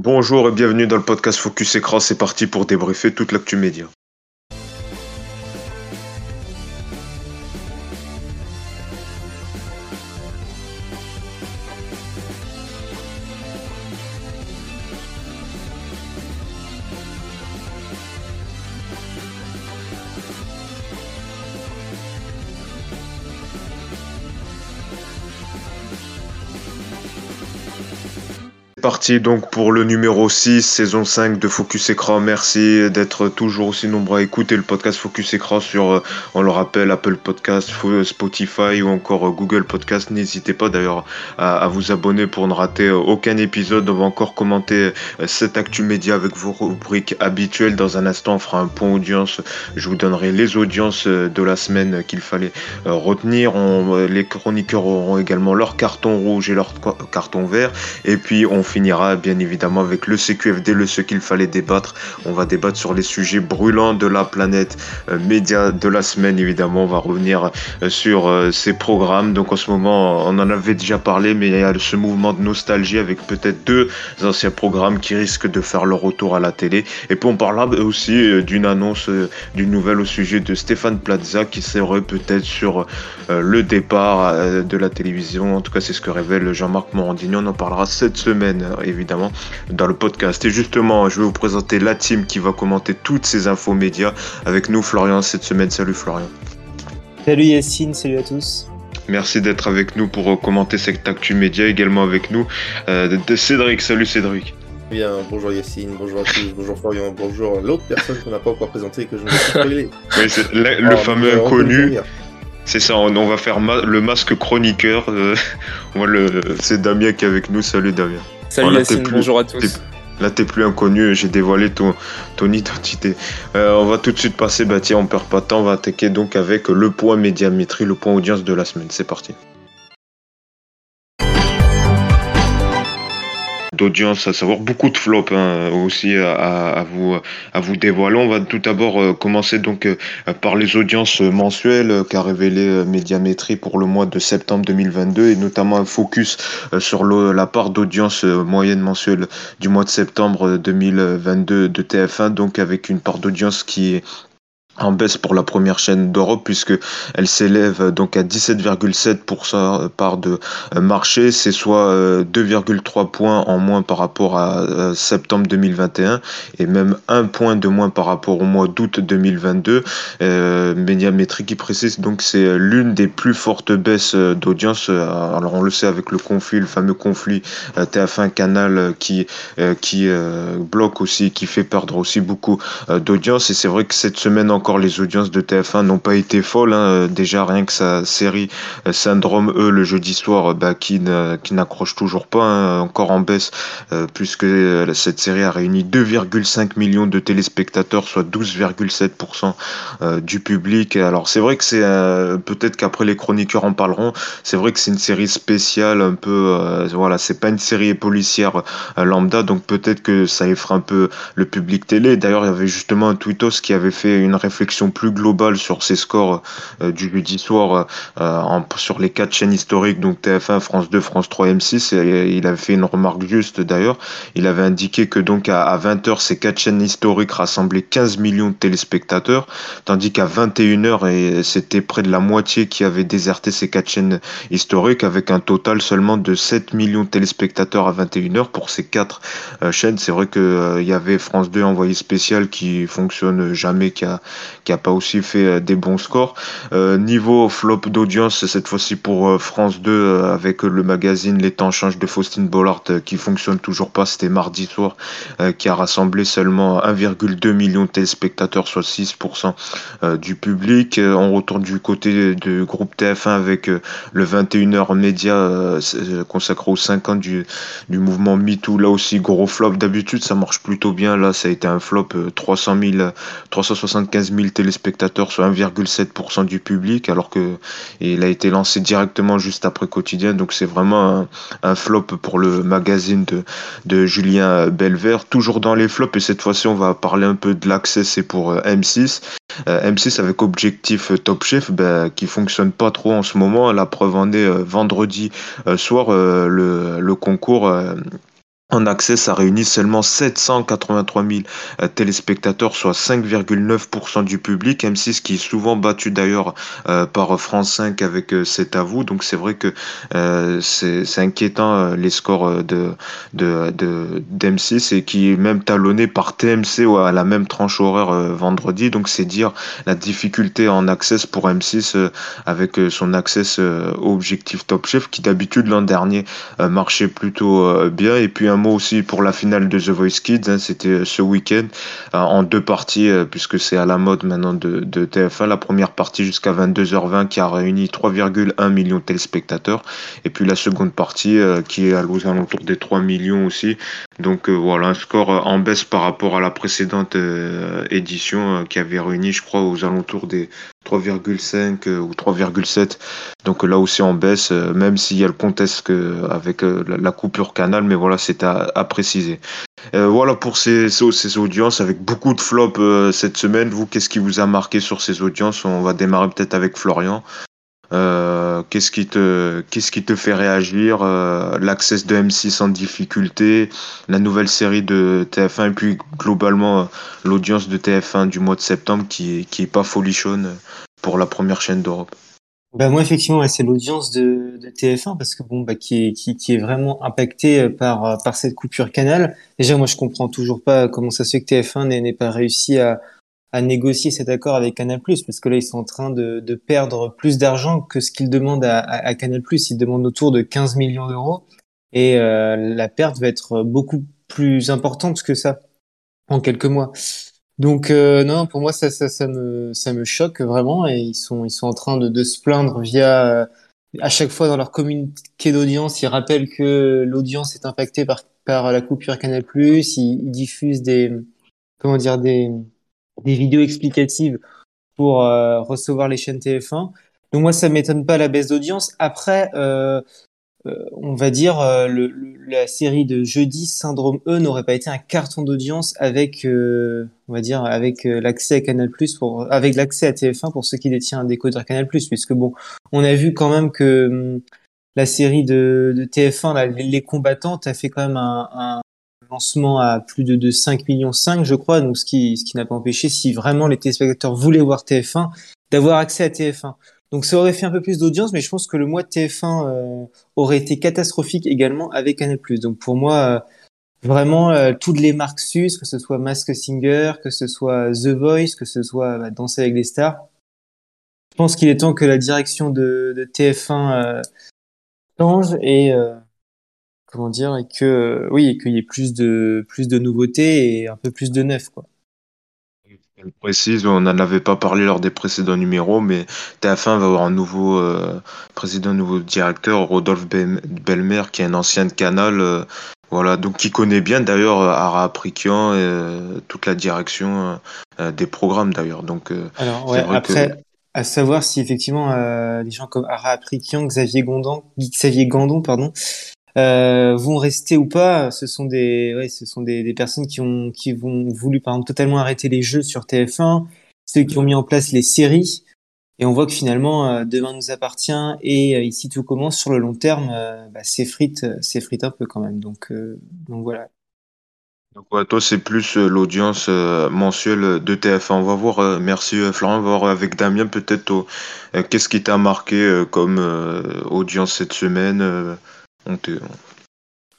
Bonjour et bienvenue dans le podcast Focus Écran. C'est parti pour débriefer toute l'actu média. Parti donc pour le numéro 6, saison 5 de Focus Écran. Merci d'être toujours aussi nombreux à écouter le podcast Focus Écran sur, euh, on le rappelle, Apple Podcast, Spotify ou encore euh, Google Podcast. N'hésitez pas d'ailleurs à, vous abonner pour ne rater euh, aucun épisode. On va encore commenter cette actu média avec vos rubriques habituelles. Dans un instant, on fera un point audience. Je vous donnerai les audiences de la semaine qu'il fallait retenir. les chroniqueurs auront également leur carton rouge et leur carton vert. Et puis, on finira bien évidemment avec le CQFD, le ce qu'il fallait débattre. On va débattre sur les sujets brûlants de la planète, euh, média de la semaine évidemment. On va revenir euh, sur euh, ces programmes. Donc en ce moment, on en avait déjà parlé, mais il y a ce mouvement de nostalgie avec peut-être deux anciens programmes qui risquent de faire leur retour à la télé. Et puis on parlera aussi d'une annonce, d'une nouvelle au sujet de Stéphane Plaza qui serait peut-être sur le départ de la télévision. En tout cas, c'est ce que révèle Jean-Marc Morandini. On en parlera cette semaine évidemment dans le podcast. Et justement, je vais vous présenter la team qui va commenter toutes ces infos médias avec nous, Florian, cette semaine. Salut Florian. Salut Yacine, salut à tous. Merci d'être avec nous pour euh, commenter cette actu média. Également avec nous, euh, de Cédric. Salut Cédric. Bien, bonjour Yacine, bonjour à tous, bonjour Florian, bonjour l'autre personne qu'on n'a pas encore présentée et que je ne vais pas spoiler. Oui, c'est le, fameux inconnu. C'est ça, on, va faire le masque chroniqueur. Euh, c'est Damien qui est avec nous. Salut Damien. Salut Yacine, bonjour à tous. Là, t'es plus inconnu, j'ai dévoilé ton, ton identité. Euh, on va tout de suite passer, bah tiens, on perd pas de temps, on va attaquer donc avec le point médiamétrie, le point audience de la semaine. C'est parti. D'audience, à savoir beaucoup de flops hein, aussi à, vous à vous dévoiler. On va tout d'abord euh, commencer donc euh, par les audiences mensuelles qu'a révélé Médiamétrie pour le mois de septembre 2022 et notamment un focus euh, sur la part d'audience moyenne mensuelle du mois de septembre 2022 de TF1 donc avec une part d'audience qui est en baisse pour la première chaîne d'Europe puisque elle s'élève donc à 17,7% part de euh, marché, c'est soit 2,3 euh, points en moins par rapport à euh, septembre 2021 et même un point de moins par rapport au mois d'août 2022. Euh, Médiamétrie qui précise donc c'est l'une des plus fortes baisses d'audience. Alors on le sait avec le conflit, le fameux conflit TF1 Canal qui qui bloque aussi, qui fait perdre aussi beaucoup d'audience et c'est vrai que cette semaine encore les audiences de TF1 n'ont pas été folles. Hein. Déjà, rien que sa série euh, Syndrome E le jeudi soir, bah, qui, n'accroche toujours pas, hein, encore en baisse, euh, puisque euh, cette série a réuni 2,5 millions de téléspectateurs, soit 12,7% du public. Alors, c'est vrai que c'est peut-être qu'après les chroniqueurs en parleront. C'est vrai que c'est une série spéciale, un peu, voilà, c'est pas une série policière lambda, donc peut-être que ça effraie un peu le public télé. D'ailleurs, il y avait justement un tweetos qui avait fait une réflexion plus globale sur ces scores euh, du jeudi soir euh, en, sur les quatre chaînes historiques, donc TF1, France 2, France 3, M6. Et il avait fait une remarque juste d'ailleurs. Il avait indiqué que donc à, 20h, ces quatre chaînes historiques rassemblaient 15 millions de téléspectateurs, tandis qu'à 21h, c'était près de la moitié qui avait déserté ces quatre chaînes historiques, avec un total seulement de 7 millions de téléspectateurs à 21h pour ces quatre euh, chaînes. C'est vrai qu'il y avait France 2 envoyé spécial qui fonctionne jamais, qui a, qui a pas aussi fait euh, des bons scores. Euh, niveau flop d'audience, cette fois-ci pour euh, France 2 avec le magazine Les temps changent de Faustine Bollard qui fonctionne toujours pas. C'était mardi soir qui a rassemblé seulement 1,2 million de téléspectateurs, soit 6% du public. On retourne du côté du groupe TF1 avec le 21h média consacré aux 5 ans du, du mouvement MeToo. Là aussi, gros flop. D'habitude, ça marche plutôt bien. Là, ça a été un flop 300 000, 375 000 téléspectateurs, soit 1,7% du public, alors que il a été lancé directement juste après Quotidien. Donc c'est vraiment un, flop pour le magazine de, Julien Belvert. Toujours dans les flops, et cette fois-ci on va parler un peu de l'accès, c'est pour euh, M6. Euh, M6 avec objectif Top Chef, ben, qui fonctionne pas trop en ce moment. La preuve en est euh, vendredi soir, le concours en accès, ça réunit seulement 783 000 euh, téléspectateurs, soit 5,9% du public. M6 qui est souvent battu d'ailleurs euh, par France 5 avec euh, C'est. Donc c'est vrai que c'est inquiétant les scores de de, de d'M6 et qui est même talonné par TMC à la même tranche horaire vendredi. Donc c'est dire la difficulté en access pour M6 avec son access au objectif Top Chef qui d'habitude l'an dernier marchait plutôt bien et puis un mot aussi pour la finale de The Voice Kids. Hein, c'était euh, ce week-end euh, en deux parties, euh, puisque c'est à la mode maintenant de, de TF1. La première partie jusqu'à 22h20 qui a réuni 3,1 millions de téléspectateurs. Et puis la seconde partie qui est à alentours des 3 millions aussi. Donc voilà, un score en baisse par rapport à la précédente édition qui avait réuni, je crois, aux alentours des 3,5 ou 3,7. Donc là aussi en baisse, même s'il y a le contexte avec la coupure canal, mais voilà, c'est à, préciser. Euh, voilà pour ces, ces, audiences avec beaucoup de flops euh, cette semaine. Vous, qu'est-ce qui vous a marqué sur ces audiences? On va démarrer peut-être avec Florian. Euh, qu'est-ce qui te qu'est-ce qui te fait réagir l'accès de M6 en difficulté la nouvelle série de TF1 et puis globalement l'audience de TF1 du mois de septembre qui est, qui est pas folichonne pour la première chaîne d'Europe bah moi effectivement c'est l'audience de, de, TF1 parce que bon bah qui est qui, qui est vraiment impacté euh, par euh, par cette coupure canal. Déjà moi je comprends toujours pas comment ça se fait que TF1 n'ait pas réussi à à négocier cet accord avec Canal+, parce que là ils sont en train de, de perdre plus d'argent que ce qu'ils demandent à, à, Canal+. Ils demandent autour de 15 millions d'euros et euh, la perte va être beaucoup plus importante que ça en quelques mois. Donc euh, non, pour moi ça, ça, ça me ça me choque vraiment et ils sont ils sont en train de, de se plaindre via euh, à chaque fois dans leur communiqué d'audience, ils rappellent que l'audience est impactée par par la coupure Canal+, ils, ils diffusent des comment dire des des vidéos explicatives pour euh, recevoir les chaînes TF1. Donc moi ça m'étonne pas la baisse d'audience. Après euh, euh, on va dire, euh, le, la série de jeudi Syndrome E n'aurait pas été un carton d'audience avec, euh, on va dire, avec l'accès à Canal+, pour, avec l'accès à TF1 pour ceux qui détiennent un décodeur Canal+, puisque bon, on a vu quand même que hum, la série de, de TF1, les combattantes, a fait quand même un, un lancement à plus de, de 5 millions 5, je crois, donc ce qui, ce qui n'a pas empêché, si vraiment les téléspectateurs voulaient voir TF1, d'avoir accès à TF1. Donc ça aurait fait un peu plus d'audience, mais je pense que le mois de TF1 euh, aurait été catastrophique également avec Canal+. Donc pour moi, euh, vraiment euh, toutes les marques SUS, que ce soit Mask Singer, que ce soit The Voice, que ce soit bah, Danser avec les stars, je pense qu'il est temps que la direction de, de TF1 change et comment dire et que oui, qu'il y ait plus de plus de nouveautés et un peu plus de neuf quoi. Elle précise, on n'en avait pas parlé lors des précédents numéros, mais TF1 va avoir un nouveau euh, président, un nouveau directeur, Rodolphe Belmer, qui est un ancien de Canal, euh, voilà, donc qui connaît bien d'ailleurs Ara Aprikian et euh, toute la direction des programmes d'ailleurs. Donc, Alors, ouais, après, à savoir si effectivement des gens comme Ara Aprikian, Xavier Gondon, Xavier Gandon, pardon, euh, vont rester ou pas. Ce sont des, ce sont des, personnes qui ont, qui vont voulu par exemple totalement arrêter les jeux sur TF1, ceux qui ont mis en place les séries. Et on voit que finalement, euh, demain nous appartient et euh, ici tout commence sur le long terme, bah, s'effrite, s'effrite un peu quand même. Donc, donc voilà. Donc toi c'est plus l'audience mensuelle de TF1. On va voir. merci Florent. On va voir avec Damien peut-être qu'est-ce qui t'a marqué comme audience cette semaine.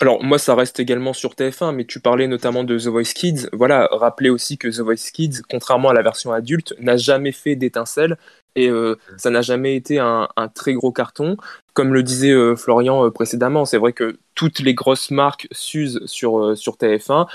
Alors moi ça reste également sur TF1, mais tu parlais notamment de The Voice Kids. Voilà, rappelez aussi que The Voice Kids, contrairement à la version adulte, n'a jamais fait d'étincelle et euh, ça n'a jamais été un, très gros carton. Comme le disait euh, Florian euh, précédemment, c'est vrai que toutes les grosses marques s'usent sur, sur TF1.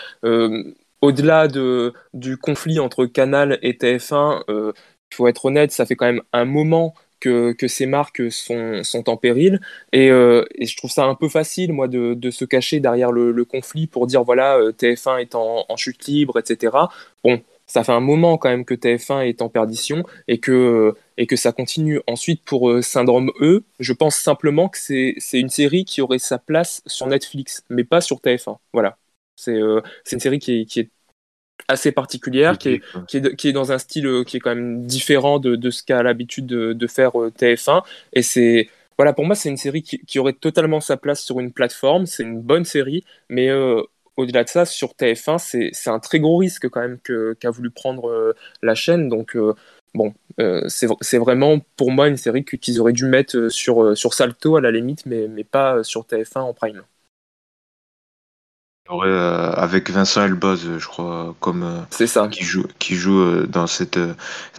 Au-delà de, du conflit entre Canal et TF1, il faut être honnête, ça fait quand même un moment que, ces marques sont, sont en péril. Euh, et, je trouve ça un peu facile, moi, de, de se cacher derrière le, conflit pour dire, voilà, euh, TF1 est en, chute libre, etc. Bon, ça fait un moment quand même que TF1 est en perdition et que, et que ça continue. Ensuite, pour euh, Syndrome E, je pense simplement que c'est une série qui aurait sa place sur Netflix, mais pas sur TF1. Voilà. C'est une série qui est assez particulière, qui est, qui, est, qui est, dans un style euh, qui est quand même différent de, de ce qu'a l'habitude de, de, faire euh, TF1. Et c'est voilà, pour moi, c'est une série qui, qui, aurait totalement sa place sur une plateforme. C'est une bonne série, mais euh, au-delà de ça, sur TF1, c'est un très gros risque quand même qu'a voulu prendre euh, la chaîne. Donc, euh, bon, c'est vraiment pour moi une série qu'ils auraient dû mettre sur, sur Salto à la limite, mais, mais pas sur TF1 en prime. Euh, avec Vincent Elbaz, je crois, comme euh, c'est ça qui joue qui joue euh, dans cette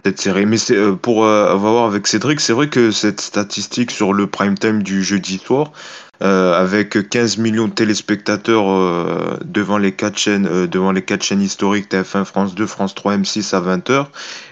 cette série. Mais c'est pour avoir avec Cédric, c'est vrai que cette statistique sur le prime time du jeudi soir, euh, avec 15 millions de téléspectateurs euh, devant les quatre chaînes, euh, devant les quatre chaînes historiques TF1, France 2, France 3, M6 à 20h,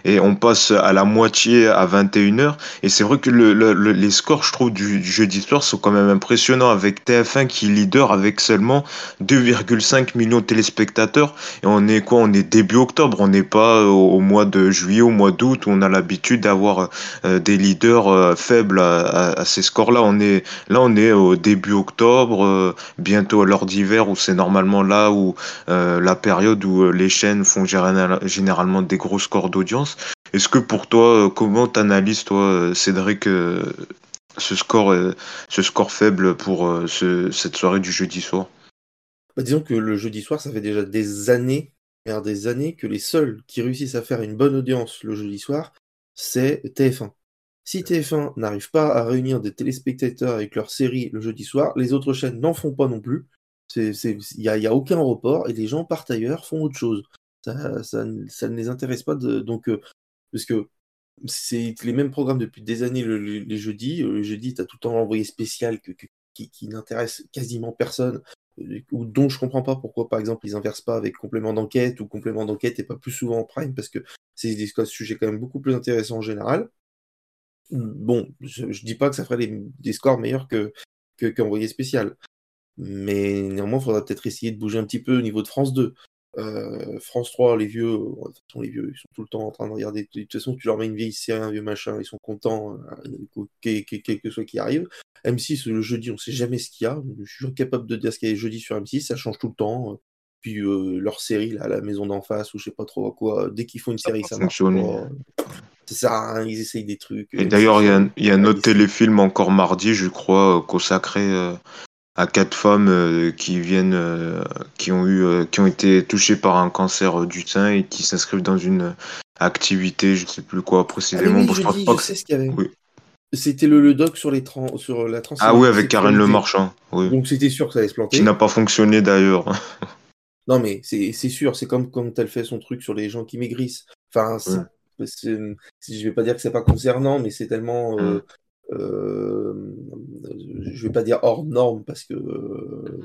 et on passe à la moitié à 21h. Et c'est vrai que le, le, les scores, je trouve, du, du jeudi soir sont quand même impressionnants avec TF1 qui est leader avec seulement 2,5 millions de téléspectateurs. Et on est quoi? On est début octobre, on n'est pas au, mois de juillet, au mois d'août où on a l'habitude d'avoir des leaders faibles à ces scores-là. On est là, on est au début début octobre, euh, bientôt à l'heure d'hiver, où c'est normalement là où euh, la période où euh, les chaînes font généralement des gros scores d'audience. Est-ce que pour toi, comment t'analyses toi, Cédric, ce score, faible pour ce, cette soirée du jeudi soir? Bah, Disons que le jeudi soir, ça fait déjà des années, des années que les seuls qui réussissent à faire une bonne audience le jeudi soir, c'est TF1. Si TF1 n'arrive pas à réunir des téléspectateurs avec leur série le jeudi soir, les autres chaînes n'en font pas non plus. Il n'y a, aucun report et les gens partent ailleurs, font autre chose. Ça, ne les intéresse pas. Donc, euh, parce que c'est les mêmes programmes depuis des années le, le, les jeudis. Le jeudi, tu as tout le temps envoyé spécial qui, n'intéresse quasiment personne ou dont je comprends pas pourquoi, par exemple, ils inversent pas avec complément d'enquête ou complément d'enquête et pas plus souvent en prime parce que c'est des sujets quand même beaucoup plus intéressants en général. Bon, je, dis pas que ça ferait des, scores meilleurs que qu'envoyé spécial. Mais néanmoins, il faudra peut-être essayer de bouger un petit peu au niveau de France 2. Euh, France 3, les vieux, de toute façon, les vieux, ils sont tout le temps en train de regarder. De toute façon, tu leur mets une vieille série, un vieux machin, ils sont contents, euh, quel que soit qui arrive. M6, le jeudi, on sait jamais ce qu'il y a. Je suis incapable de dire ce qu'il y a jeudi sur M6, ça change tout le temps. Puis euh, leur série, là, la maison d'en face, ou je sais pas trop quoi, dès qu'ils font une série, ça marche pas. C'est ça, hein, ils essayent des trucs. Et d'ailleurs, il y a, y a un autre téléfilm encore mardi, je crois, euh, consacré euh, à quatre femmes euh, qui viennent, qui ont eu, qui ont été touchées par un cancer du sein et qui s'inscrivent dans une activité, je sais plus quoi précisément. Ah, oui, bon, je, je, dis, je sais ce qu'il y avait. Oui. C'était le, le, doc sur, les trans, sur la trans. Ah oui, avec Karen Le Marchand. Oui. Donc c'était sûr que ça allait se planter. Qui n'a pas fonctionné d'ailleurs. non mais c'est sûr, c'est comme quand elle fait son truc sur les gens qui maigrissent. Enfin, ouais je vais pas dire que c'est pas concernant, mais c'est tellement, euh, euh, je vais pas dire hors norme parce que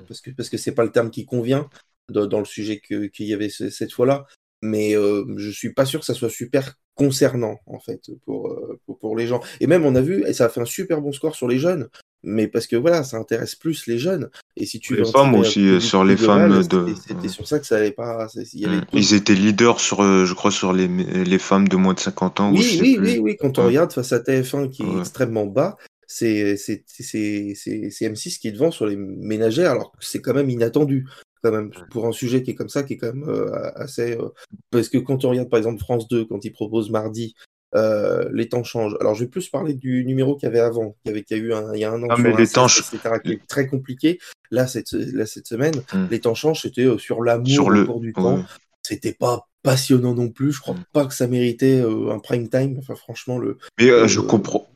parce que parce que c'est pas le terme qui convient dans, dans le sujet qu'il y avait cette fois-là. Mais euh, je suis pas sûr que ça soit super concernant en fait pour, pour, pour les gens. Et même on a vu, et ça a fait un super bon score sur les jeunes mais parce que voilà, ça intéresse plus les jeunes. Et si tu les femmes aussi, sur les femmes de. C'était sur ça que ça n'avait pas. Y avait Ils étaient leaders sur, euh, je crois, sur les, les femmes de moins de 50 ans. Oui, oui, oui, oui, Quand on regarde face à TF1 qui est extrêmement bas, c'est M6 qui est devant sur les ménagères, alors que c'est quand même inattendu. Quand même, pour un sujet qui est comme ça, qui est quand même euh, assez. Euh... parce que quand on regarde par exemple France 2, quand ils proposent mardi euh, les temps changent. Alors, je vais plus parler du numéro qu'il y avait avant, qu'il y, avait, qu'il y a eu un, il y a un an, ah, mais les temps etc., qui est très compliqué. Là, cette, là, cette semaine, mm. les temps changent, c'était euh, sur l'amour le... au cours du temps. C'était pas passionnant non plus. Je crois mm. pas que ça méritait euh, un prime time. Enfin, franchement, le. Mais euh, je comprends.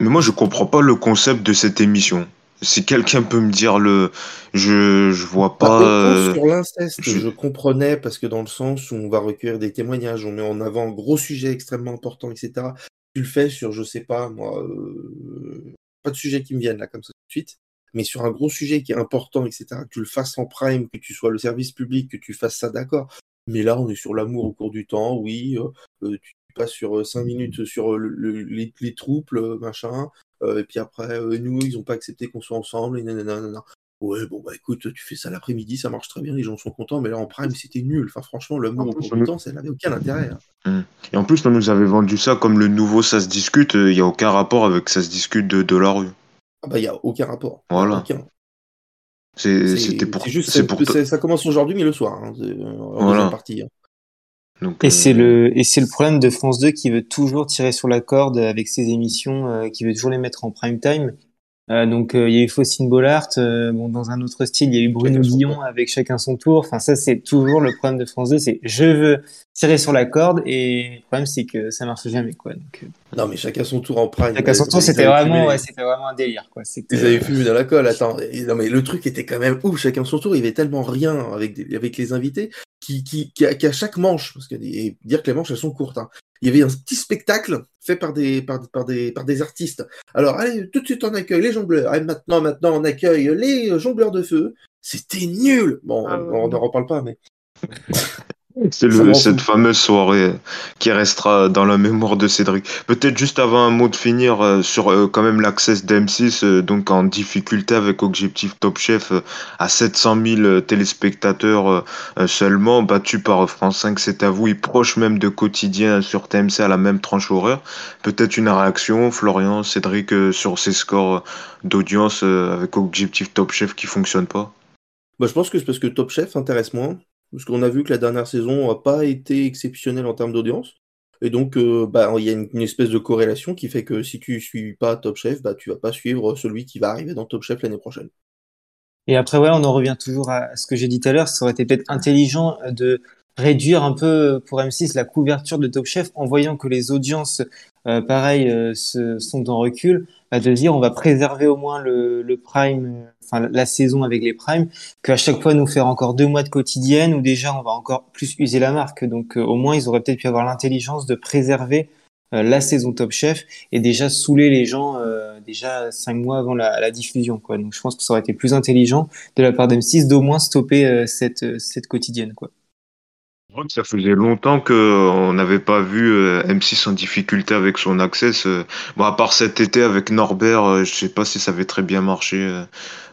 Mais moi, je comprends pas le concept de cette émission. Si quelqu'un peut me dire le, je je vois pas. Euh... Sur l'inceste, je... je... comprenais parce que dans le sens où on va recueillir des témoignages, on met en avant un gros sujet extrêmement important, etc. Tu le fais sur, je sais pas moi, euh... pas de sujet qui me viennent là comme ça tout de suite, mais sur un gros sujet qui est important, etc. Que tu le fasses en prime, que tu sois le service public, que tu fasses ça, d'accord. Mais là, on est sur l'amour au cours du temps, oui. Euh, tu passes sur cinq minutes sur le, le, les, les troupes, machin. Euh, et puis après, euh, nous, ils n'ont pas accepté qu'on soit ensemble. Et nanana. Ouais, bon, bah écoute, tu fais ça l'après-midi, ça marche très bien, les gens sont contents, mais là en prime, c'était nul. Enfin, franchement, l'amour au cours du temps, ça n'avait aucun intérêt. Hein. Et en plus, on nous avait vendu ça comme le nouveau Ça se discute, il n'y a aucun rapport avec Ça se discute de, de la rue. Ah bah, il n'y a aucun rapport. Voilà. C'était pour. Juste, pour ça commence aujourd'hui, mais le soir. Hein, en voilà. partie. Hein. Donc, et euh... c'est le et c'est le problème de France 2 qui veut toujours tirer sur la corde avec ses émissions, euh, qui veut toujours les mettre en prime time. Euh, donc euh, il y a eu Faustine Bollard, euh, bon dans un autre style, il y a eu Bruno Guillon avec chacun son tour. Enfin ça c'est toujours le problème de France 2, c'est je veux tirer sur la corde et le problème c'est que ça marche jamais quoi. Donc, non mais chacun son tour en prime. Chacun son tour, c'était vraiment, ouais, c'était vraiment un délire quoi. Ils avaient fumé dans la colle. Attends, non mais le truc était quand même ouf. Chacun son tour, il y avait tellement rien avec des... avec les invités qui qui, qui, à, chaque manche, parce que dire que les manches elles sont courtes. Hein, il y avait un petit spectacle fait par des, par, par, des, par des artistes. Alors, allez, tout de suite on accueille les jongleurs. Et maintenant, maintenant, on accueille les jongleurs de feu. C'était nul. Bon, ah on n'en reparle pas, mais. C'est cette fameuse soirée qui restera dans la mémoire de Cédric. Peut-être juste avant un mot de finir euh, sur euh, quand même l'accès d'M6, euh, donc en difficulté avec Objectif Top Chef à 700 000 téléspectateurs seulement, battu par France 5, c'est à vous, et proche même de quotidien sur TMC à la même tranche horaire. Peut-être une réaction, Florian, Cédric, sur ces scores d'audience avec Objectif Top Chef qui fonctionnent pas? Bah, je pense que c'est parce que Top Chef intéresse moins. Parce qu'on a vu que la dernière saison n'a pas été exceptionnelle en termes d'audience. Et donc, euh, bah, il y a une, espèce de corrélation qui fait que si tu ne suis pas Top Chef, bah, tu vas pas suivre celui qui va arriver dans Top Chef l'année prochaine. Et après, voilà, on en revient toujours à ce que j'ai dit tout à l'heure. Ça aurait été peut-être intelligent de réduire un peu pour M6 la couverture de Top Chef en voyant que les audiences, pareil, euh, sont en recul. Bah, de dire on va préserver au moins le, le prime enfin la saison avec les primes, qu'à chaque fois nous faire encore deux mois de quotidienne où déjà on va encore plus user la marque. Donc euh, au moins ils auraient peut-être pu avoir l'intelligence de préserver euh, la saison Top Chef et déjà saouler les gens euh, déjà cinq mois avant la, la, diffusion. Quoi. Donc je pense que ça aurait été plus intelligent de la part d'M6 d'au moins stopper cette, cette quotidienne. Quoi. Je crois que ça faisait longtemps qu'on n'avait pas vu M6 en difficulté avec son access. Bon, à part cet été avec Norbert, je sais pas si ça avait très bien marché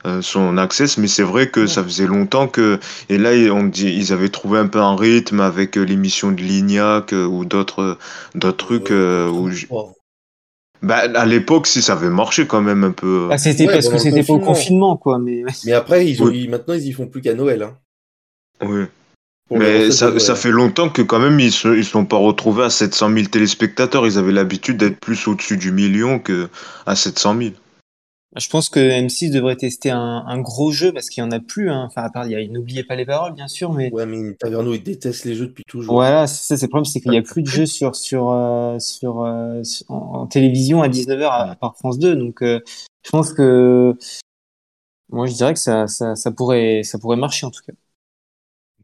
euh, son access, mais c'est vrai que ça faisait longtemps que et là on dit ils avaient trouvé un peu un rythme avec euh, l'émission de Lignac euh, ou d'autres d'autres trucs où bah, à l'époque, si ça avait marché quand même un peu. Ah, c'était parce que c'était pas au confinement, quoi. Mais, mais après, ils ont, maintenant, ils y font plus qu'à Noël. Hein. Oui. Mais ça, ça, fait longtemps que quand même, ils se ils sont pas retrouvés à 700 000 téléspectateurs. Ils avaient l'habitude d'être plus au-dessus du million que à 700 000. Je pense que M6 devrait tester un, un gros jeu parce qu'il y en a plus. Hein. Enfin, à part, il y a, n'oubliez pas les paroles, bien sûr, mais. Ouais, mais Taverneau, il déteste les jeux depuis toujours. Voilà, c'est ça, c'est le problème, c'est qu'il n'y a plus de jeux sur, sur, euh, sur, euh, en, télévision à 19h à, part France 2. Donc, euh, je pense que, moi, je dirais que ça, ça, ça pourrait, ça pourrait marcher en tout cas.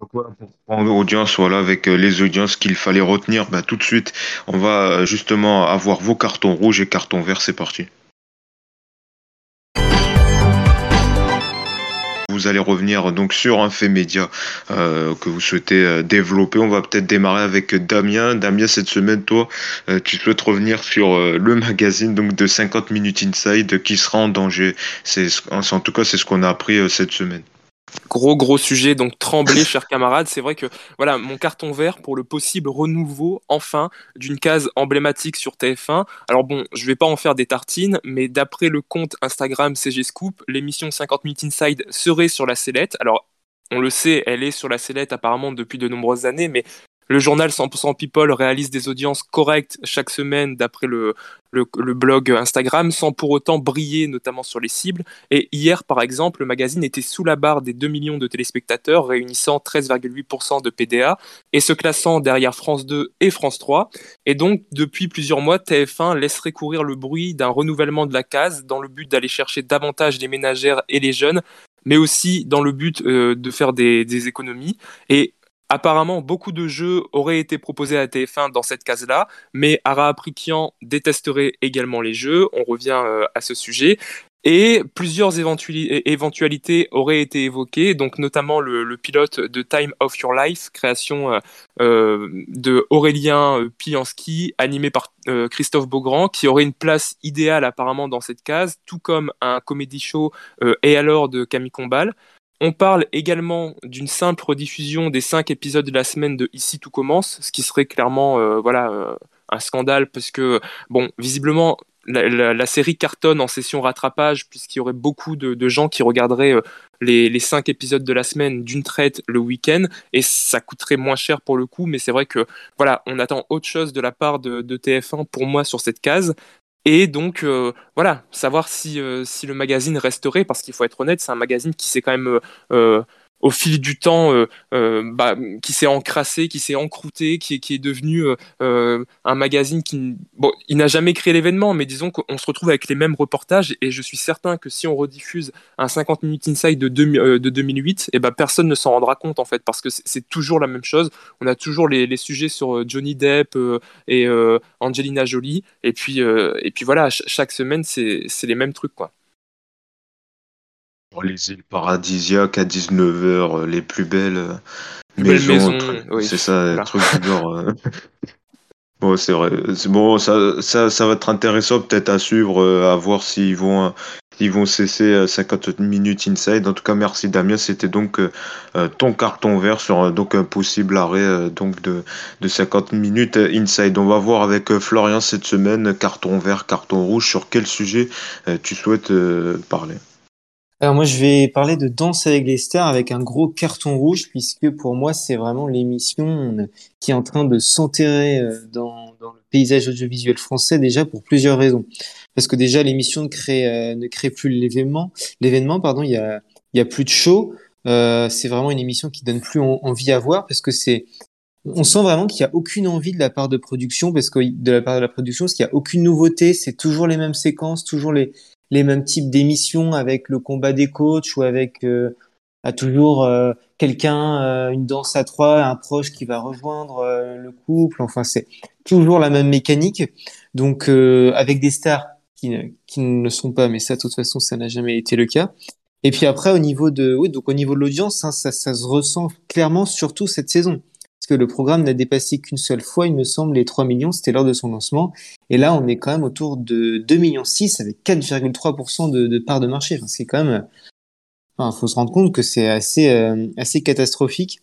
Donc voilà, pour prendre audience, voilà, avec les audiences qu'il fallait retenir, bah, tout de suite, on va justement avoir vos cartons rouges et cartons verts, c'est parti. Vous allez revenir donc sur un fait média euh, que vous souhaitez euh, développer. On va peut-être démarrer avec Damien. Damien, cette semaine, toi, euh, tu souhaites revenir sur le magazine donc de 50 minutes inside qui sera en danger. C'est en tout cas c'est ce qu'on a appris cette semaine. Gros gros sujet, donc tremblez, chers camarades. C'est vrai que voilà mon carton vert pour le possible renouveau, enfin, d'une case emblématique sur TF1. Alors bon, je vais pas en faire des tartines, mais d'après le compte Instagram CG Scoop, l'émission 50 minutes inside serait sur la sellette. Alors on le sait, elle est sur la sellette apparemment depuis de nombreuses années, mais le journal 100% People réalise des audiences correctes chaque semaine d'après le, blog Instagram sans pour autant briller notamment sur les cibles. Et hier, par exemple, le magazine était sous la barre des 2 millions de téléspectateurs, réunissant 13,8% de PDA et se classant derrière France 2 et France 3. Et donc, depuis plusieurs mois, TF1 laisserait courir le bruit d'un renouvellement de la case dans le but d'aller chercher davantage les ménagères et les jeunes mais aussi dans le but euh, de faire des, des économies. Et Apparemment, beaucoup de jeux auraient été proposés à TF1 dans cette case-là, mais Ara Aprikian détesterait également les jeux. On revient euh, à ce sujet. Et plusieurs éventualités auraient été évoquées, donc notamment le, pilote de Time of Your Life, création euh, euh, de Aurélien Piansky, animé par Christophe Beaugrand, qui aurait une place idéale apparemment dans cette case, tout comme un comédie show Et alors de Camille Combal. On parle également d'une simple rediffusion des cinq épisodes de la semaine de Ici tout commence, ce qui serait clairement euh, voilà euh, un scandale parce que bon visiblement la, série cartonne en session rattrapage puisqu'il y aurait beaucoup de, gens qui regarderaient euh, les, cinq épisodes de la semaine d'une traite le week-end et ça coûterait moins cher pour le coup mais c'est vrai que voilà on attend autre chose de la part de, de TF1 pour moi sur cette case et donc, euh, voilà, savoir si, euh, si le magazine resterait, parce qu'il faut être honnête, c'est un magazine qui s'est quand même euh, au fil du temps, euh, euh, bah, qui s'est encrassé, qui s'est encrouté, qui est, devenu euh, un magazine qui, n'a jamais créé l'événement, mais disons qu'on se retrouve avec les mêmes reportages, et je suis certain que si on rediffuse un 50 minutes inside de, de 2008, et ben personne ne s'en rendra compte en fait, parce que c'est toujours la même chose. On a toujours les, sujets sur Johnny Depp et Angelina Jolie, et puis et puis voilà, chaque semaine c'est les mêmes trucs quoi les îles paradisiaques à 19h, euh, les plus belles euh, maisons. C'est ça, voilà. truc du genre. Euh. bon, c'est vrai. Bon, ça, ça, ça, va être intéressant peut-être à suivre, à voir s'ils vont, ils vont cesser 50 minutes inside. En tout cas, merci Damien. C'était donc ton carton vert sur donc un possible arrêt donc de, de 50 minutes inside. On va voir avec Florian cette semaine carton vert, carton rouge. Sur quel sujet tu souhaites parler? Alors moi, je vais parler de Danse avec les stars avec un gros carton rouge, puisque pour moi, c'est vraiment l'émission qui est en train de s'enterrer euh, dans, le paysage audiovisuel français déjà pour plusieurs raisons. Parce que déjà, l'émission ne crée, euh, ne crée plus l'événement. L'événement, pardon, il y a, y a plus de show. Euh, c'est vraiment une émission qui donne plus envie à voir parce que c'est on sent vraiment qu'il n'y a aucune envie de la part de production, parce que de la part de la production, parce qu'il n'y a aucune nouveauté, c'est toujours les mêmes séquences, toujours les, les mêmes types d'émissions avec le combat des coachs ou avec euh, à toujours euh, quelqu'un, euh, une danse à trois, un proche qui va rejoindre le couple. Enfin, c'est toujours la même mécanique. Donc, avec des stars qui ne, qui ne le sont pas, mais ça, de toute façon, ça n'a jamais été le cas. Et puis après, au niveau de, oui, donc au niveau de l'audience, hein, ça, ça se ressent clairement, surtout cette saison le programme n'a dépassé qu'une seule fois, il me semble, les 3 millions, c'était lors de son lancement. Et là, on est quand même autour de 2 millions 6 avec 4,3% de, de part de marché. C'est quand même, enfin, faut se rendre compte que c'est assez, euh, assez catastrophique.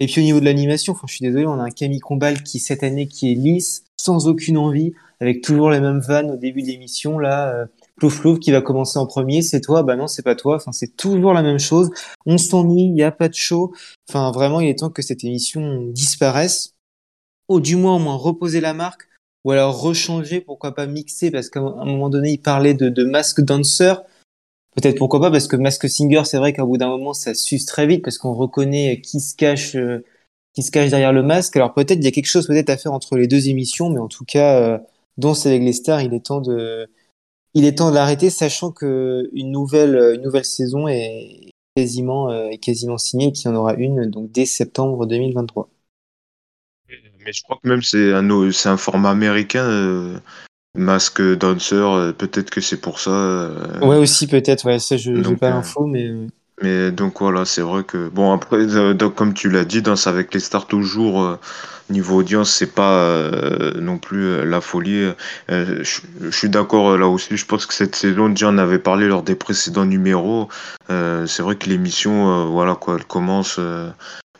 Et puis au niveau de l'animation, enfin, je suis désolé, on a un Camille Combal qui cette année qui est lisse, sans aucune envie, avec toujours les mêmes vannes au début de l'émission là. Euh, Plouf qui va commencer en premier, c'est toi, bah non, c'est pas toi. Enfin, c'est toujours la même chose. On s'ennuie, il n'y a pas de show. Enfin, vraiment, il est temps que cette émission disparaisse. Ou du moins, au moins, reposer la marque. Ou alors rechanger, pourquoi pas mixer, parce qu'à un moment donné, il parlait de, de Mask Dancer. Peut-être pourquoi pas, parce que Mask Singer, c'est vrai qu'à bout d'un moment, ça s'use très vite, parce qu'on reconnaît qui se cache, euh, qui se cache derrière le masque. Alors peut-être, il y a quelque chose peut-être à faire entre les deux émissions, mais en tout cas, euh, c'est avec les stars, il est temps de, il est temps de l'arrêter, sachant que une nouvelle, une nouvelle saison est quasiment, euh, quasiment signée, qu'il y en aura une donc dès septembre 2023. Mais je crois que même c'est un, c'est un format américain, euh, Masque Dancer, euh, peut-être que c'est pour ça. Euh, ouais, aussi, peut-être, ouais, ça, je n'ai pas l'info, mais. Mais donc voilà, c'est vrai que bon après donc, comme tu l'as dit, Danse avec les stars toujours niveau audience, c'est pas euh, non plus euh, la folie. Euh, je, suis d'accord là aussi. Je pense que cette saison, déjà, on avait parlé lors des précédents numéros. c'est vrai que l'émission, voilà quoi, elle commence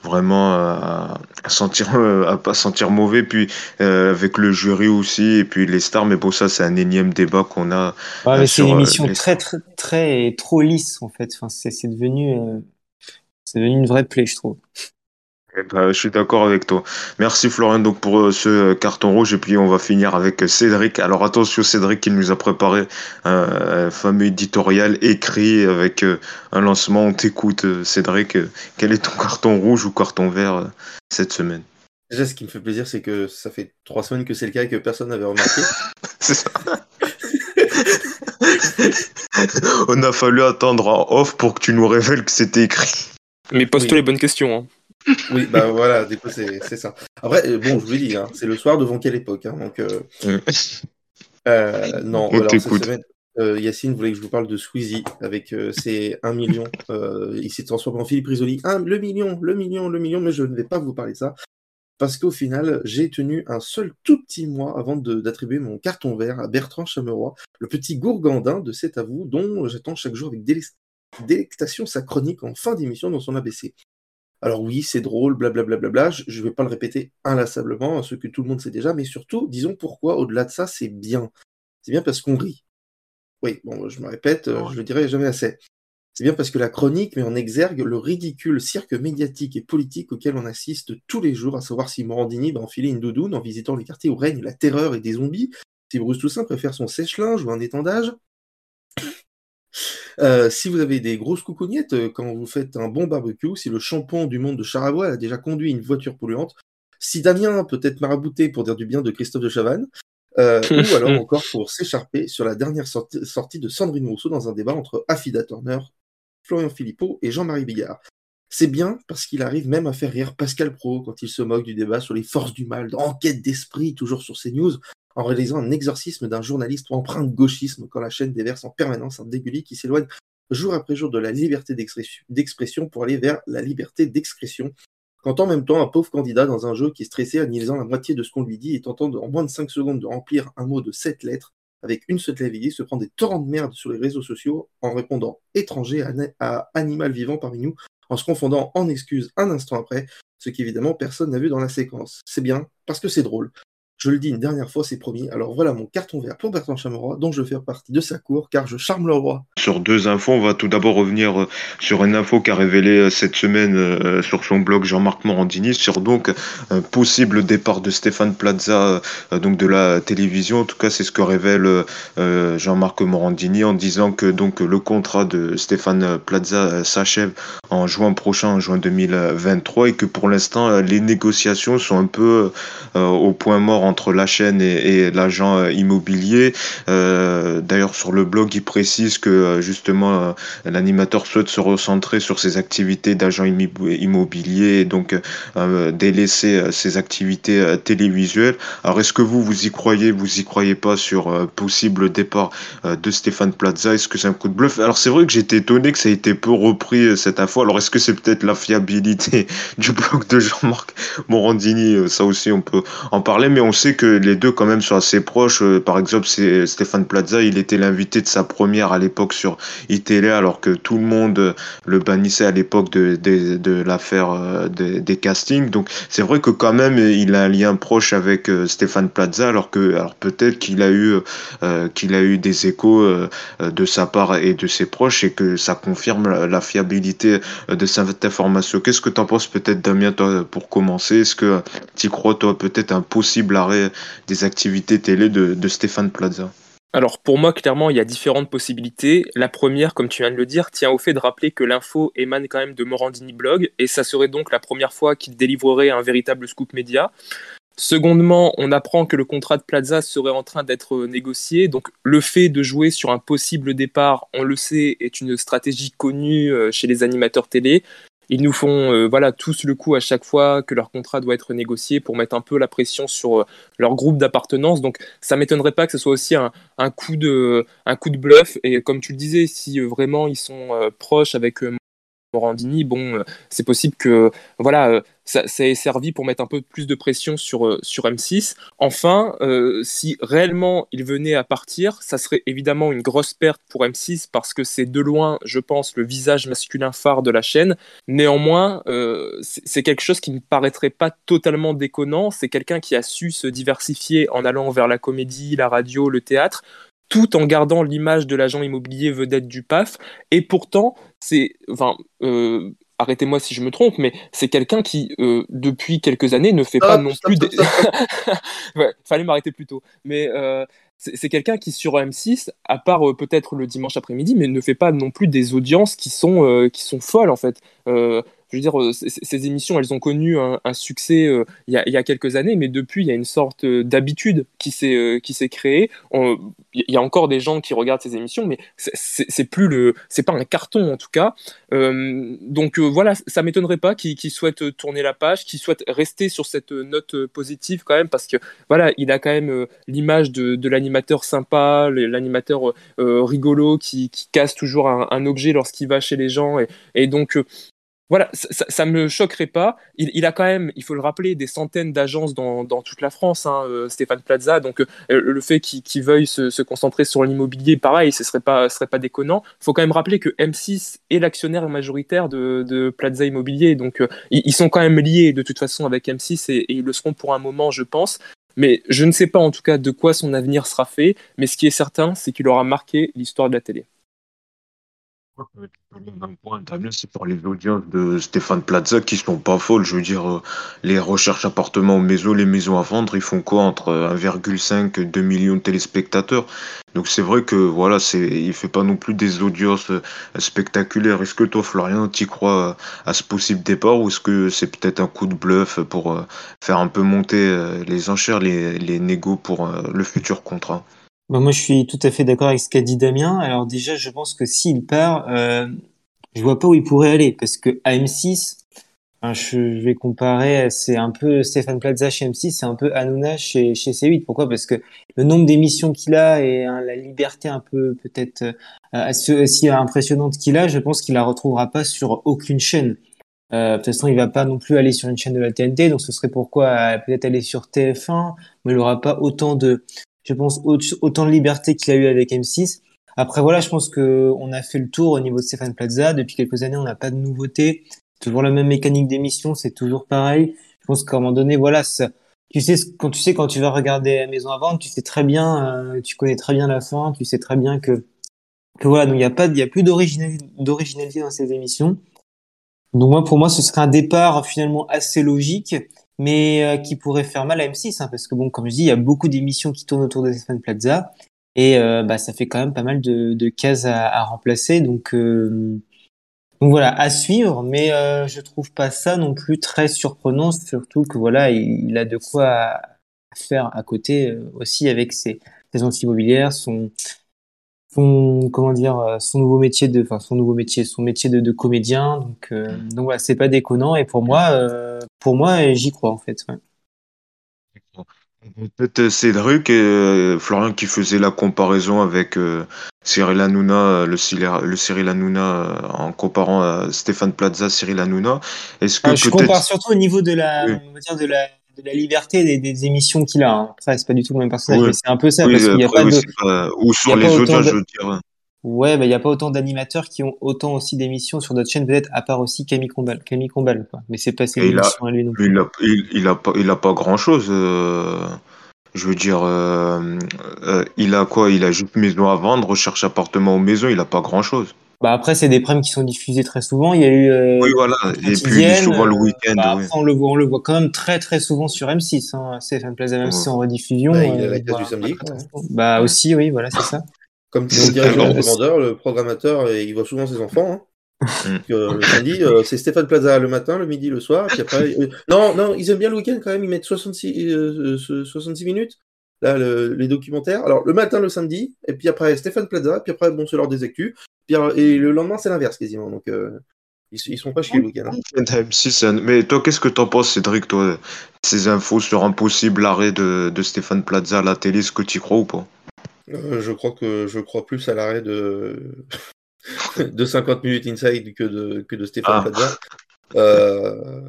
vraiment à, sentir à pas sentir mauvais puis avec le jury aussi et puis les stars. Mais bon ça c'est un énième débat qu'on a ouais, c'est une émission très très très trop lisse en fait. Enfin c'est devenu c'est devenu une vraie plaie je trouve eh ben, je suis d'accord avec toi. Merci Florian donc pour euh, ce euh, carton rouge et puis on va finir avec euh, Cédric. Alors attention Cédric qui nous a préparé un, fameux éditorial écrit avec un lancement. On t'écoute Cédric. Quel est ton carton rouge ou carton vert cette semaine? Déjà ce qui me fait plaisir c'est que ça fait trois semaines que c'est le cas et que personne n'avait remarqué. c'est ça. on a fallu attendre en off pour que tu nous révèles que c'était écrit. Mais pose-toi les bonnes questions. Hein. Oui, bah voilà, du coup, c'est ça. Après, euh, bon, je vous dis, hein, c'est le soir devant quelle époque hein, donc, euh, euh, non, alors, cette semaine, Yacine voulait que je vous parle de Squeezie avec ses 1 million. il s'est transformé en Philippe Risoli. le million, le million, le million, mais je ne vais pas vous parler de ça. Parce qu'au final, j'ai tenu un seul tout petit mois avant d'attribuer mon carton vert à Bertrand Chameroy, le petit gourgandin de cet avou dont j'attends chaque jour avec délectation sa chronique en fin d'émission dans son ABC. Alors oui, c'est drôle, blablabla, bla, bla, bla, je ne vais pas le répéter inlassablement, ce que tout le monde sait déjà, mais surtout, disons pourquoi, au-delà de ça, c'est bien. C'est bien parce qu'on rit. Oui, bon, je me répète, euh, je le dirai jamais assez. C'est bien parce que la chronique met en exergue le ridicule cirque médiatique et politique auquel on assiste tous les jours, à savoir si Morandini va enfiler une doudoune en visitant les quartiers où règne la terreur et des zombies, si Bruce Toussaint préfère son sèche-linge ou un étendage, euh, si vous avez des grosses coucougnettes euh, quand vous faites un bon barbecue, si le champion du monde de Charavois a déjà conduit une voiture polluante, si Damien peut être marabouté pour dire du bien de Christophe de Chavannes, euh, ou alors encore pour s'écharper sur la dernière sorti- sortie de Sandrine Rousseau dans un débat entre Affida Turner, Florian Philippot et Jean-Marie Bigard. C'est bien parce qu'il arrive même à faire rire Pascal Pro quand il se moque du débat sur les forces du mal, dans Enquête d'esprit, toujours sur CNews, en réalisant un exorcisme d'un journaliste empreint de gauchisme quand la chaîne déverse en permanence un dégulé qui s'éloigne jour après jour de la liberté d'expression- pour aller vers la liberté d'expression. Quand en même temps, un pauvre candidat dans un jeu qui est stressé en lisant la moitié de ce qu'on lui dit et tentant en moins de 5 secondes de remplir un mot de 7 lettres avec une seule idée, se prend des torrents de merde sur les réseaux sociaux en répondant étranger à animal vivant parmi nous, en se confondant en excuses un instant après, ce qu'évidemment personne n'a vu dans la séquence. C'est bien, parce que c'est drôle. Je le dis une dernière fois, c'est promis. Alors voilà mon carton vert pour Bertrand Chameroy, dont je fais partie de sa cour, car je charme le roi. Sur deux infos, on va tout d'abord revenir euh, sur une info qu'a révélé euh, cette semaine euh, sur son blog Jean-Marc Morandini sur donc un possible départ de Stéphane Plaza donc de la télévision. En tout cas, c'est ce que révèle Jean-Marc Morandini en disant que donc le contrat de Stéphane Plaza s'achève en juin prochain, en juin 2023, et que pour l'instant les négociations sont un peu au point mort entre la chaîne et, l'agent euh, immobilier. Euh, D'ailleurs, sur le blog, il précise que euh, justement l'animateur souhaite se recentrer sur ses activités d'agent immobilier et donc délaisser ses activités télévisuelles. Alors, est-ce que vous, vous y croyez, vous y croyez pas sur possible départ de Stéphane Plaza? Est-ce que c'est un coup de bluff? Alors, c'est vrai que j'étais étonné que ça ait été peu repris cette info. Alors, est-ce que c'est peut-être la fiabilité du blog de Jean-Marc Morandini? Ça aussi, on peut en parler, mais on sait que les deux quand même sont assez proches. Euh, Par exemple, c'est Stéphane Plaza, il était l'invité de sa première à l'époque sur ITL, alors que tout le monde euh, le bannissait à l'époque de, l'affaire euh, des, castings. Donc c'est vrai que quand même il a un lien proche avec Stéphane Plaza, alors que alors peut-être qu'il a eu qu'il a eu des échos de sa part et de ses proches et que ça confirme la, fiabilité de cette information. Qu'est-ce que tu en penses peut-être Damien toi pour commencer? Est-ce que tu crois toi peut-être un possible arrêt des activités télé de, Stéphane Plaza Alors pour moi, clairement, il y a différentes possibilités. La première, comme tu viens de le dire, tient au fait de rappeler que l'info émane quand même de Morandini Blog, et ça serait donc la première fois qu'il délivrerait un véritable scoop média. Secondement, on apprend que le contrat de Plaza serait en train d'être négocié. Donc, le fait de jouer sur un possible départ, on le sait, est une stratégie connue euh, chez les animateurs télé. Ils nous font euh, voilà tous le coup à chaque fois que leur contrat doit être négocié pour mettre un peu la pression sur euh, leur groupe d'appartenance. Donc, ça m'étonnerait pas que ce soit aussi un, coup de un coup de bluff. Et comme tu le disais, si vraiment ils sont euh, proches avec Morandini, bon, euh, c'est possible que voilà, euh, ça, ait servi pour mettre un peu plus de pression sur, euh, sur M6. Enfin, si réellement il venait à partir, ça serait évidemment une grosse perte pour M6 parce que c'est de loin, je pense, le visage masculin phare de la chaîne. Néanmoins, c'est quelque chose qui ne paraîtrait pas totalement déconnant. C'est quelqu'un qui a su se diversifier en allant vers la comédie, la radio, le théâtre tout en gardant l'image de l'agent immobilier vedette du PAF. Et pourtant, c'est, enfin, euh, arrêtez-moi si je me trompe, mais c'est quelqu'un qui, euh, depuis quelques années, ne fait pas non plus. des- ouais, fallait m'arrêter plus tôt. Mais euh, c'est quelqu'un qui sur M6, à part euh, peut-être le dimanche après-midi, mais ne fait pas non plus des audiences qui sont qui sont folles en fait. Je veux dire, euh, ces émissions, elles ont connu un, succès euh, il y, a, quelques années, mais depuis, il y a une sorte euh, d'habitude qui s'est euh, créée. Il y a encore des gens qui regardent ces émissions, mais c'est- plus le, c'est pas un carton en tout cas. Donc voilà, ça m'étonnerait pas qu'ils qu'ils souhaitent tourner la page, qu'ils souhaitent rester sur cette note positive quand même, parce que voilà, il a quand même l'image de, l'animateur sympa, l'animateur rigolo qui, casse toujours un, objet lorsqu'il va chez les gens, et, donc voilà, ça, ça me choquerait pas. Il, a quand même, il faut le rappeler, des centaines d'agences dans, dans toute la France, hein, euh, Stéphane Plaza. Donc euh, le fait qu'il qu'il veuille se, concentrer sur l'immobilier, pareil, ce serait pas, serait pas déconnant. Il faut quand même rappeler que M6 est l'actionnaire majoritaire de, de Plaza Immobilier, donc euh, ils, sont quand même liés de toute façon avec M6 et, et ils le seront pour un moment, je pense. Mais je ne sais pas en tout cas de quoi son avenir sera fait. Mais ce qui est certain, c'est qu'il aura marqué l'histoire de la télé. C'est pour les audiences de Stéphane Plaza qui sont pas folles. Je veux dire, euh, les recherches appartements aux maisons, les maisons à vendre, ils font quoi entre 1,5 et 2 millions de téléspectateurs? Donc c'est vrai que voilà, il fait pas non plus des audiences euh, spectaculaires. Est-ce que toi, Florian, tu crois à ce possible départ ou est-ce que c'est peut-être un coup de bluff pour euh, faire un peu monter les enchères, les, les négos pour le futur contrat? Bah, moi, je suis tout à fait d'accord avec ce qu'a dit Damien. Alors déjà, je pense que s'il part, euh, je vois pas où il pourrait aller parce que à M6, je vais comparer, c'est un peu Stéphane Plaza chez M6, c'est un peu Hanouna chez, chez C8. Pourquoi? Parce que le nombre d'émissions qu'il a et hein, la liberté un peu peut-être euh, aussi impressionnante qu'il a, je pense qu'il la retrouvera pas sur aucune chaîne. Euh, de toute façon, il va pas non plus aller sur une chaîne de la TNT, donc ce serait pourquoi euh, peut-être aller sur TF1, mais il aura pas autant de, je pense, autant de liberté qu'il a eu avec M6. Après, voilà, je pense que on a fait le tour au niveau de Stéphane Plaza. Depuis quelques années, on n'a pas de nouveautés. Toujours la même mécanique d'émission, c'est toujours pareil. Je pense qu'à un moment donné, voilà, ça, tu sais, quand tu sais, quand tu vas regarder la maison à vendre, tu sais très bien, euh, tu connais très bien la fin, tu sais très bien que, que voilà, donc il n'y a pas, il a plus d'originalité dans ces émissions. Donc moi, pour moi, ce serait un départ finalement assez logique mais euh, qui pourrait faire mal à M6, hein, parce que bon, comme je dis, il y a beaucoup d'émissions qui tournent autour de Stéphane Plaza, et euh, bah, ça fait quand même pas mal de, cases à, remplacer, donc, euh, donc voilà, à suivre, mais je trouve pas ça non plus très surprenant, surtout que voilà, il, a de quoi faire à côté aussi avec ses, ses immobilières, son son comment dire euh, son nouveau métier de enfin son nouveau métier son métier de, de comédien. Donc euh, donc voilà c'est pas déconnant. Et pour moi euh, pour moi j'y crois en fait ouais. Peut-être Cédric et Florian qui faisait la comparaison avec Cyril Hanouna, le, le Cyril Hanouna en comparant à Stéphane Plaza, Cyril Hanouna. Est-ce que ah, je compare surtout au niveau de la, on va dire de la de la liberté des, des émissions qu'il a. Hein. Après, c'est pas du tout le même personnage, mais c'est un peu ça. parce qu'il a pas de... Ou sur les autres, je veux dire. Ouais, bah, il n'y a pas autant d'animateurs qui ont autant aussi d'émissions sur notre chaîne, peut-être, à part aussi Camille Combal. Camille Combal, quoi. Mais c'est pas ses émissions à lui non plus. Il a, il, il a pas, il a pas grand chose. Euh... Je veux dire, euh, euh, il a quoi? Il a juste maison à vendre, recherche appartement ou maison, il a pas grand chose. Bah après, c'est des primes qui sont diffusés très souvent. Il y a eu. Euh, oui, voilà. Et puis souvent le week-end. Bah, on, le voit, on le voit quand même très très souvent sur M6. Hein. CFM Plaza même si en rediffusion. Bah, il a la case du samedi. Bah aussi, oui, voilà, c'est ça. Comme tu dirait le commandeur, le programmateur, il voit souvent ses enfants. Hein. Mm. euh, le samedi, euh, c'est Stéphane Plaza le matin, le midi, le soir. Puis après, euh, non, non, ils aiment bien le week-end quand même. Ils mettent 66, 66 minutes. Là, le, les documentaires. Alors, le matin, le samedi, et puis après, Stéphane Plaza, puis après, bon, c'est l'heure des actus. Et le lendemain, c'est l'inverse quasiment. Donc, euh, ils, ils, sont pas chez le week-end. Hein. Mais toi, qu'est-ce que t'en penses, Cédric, toi Ces infos sur un possible arrêt de, de Stéphane Plaza à la télé, est-ce que tu crois ou pas? Euh, Je crois que je crois plus à l'arrêt de... de 50 minutes inside que de, que de Stéphane ah. Plaza. Euh,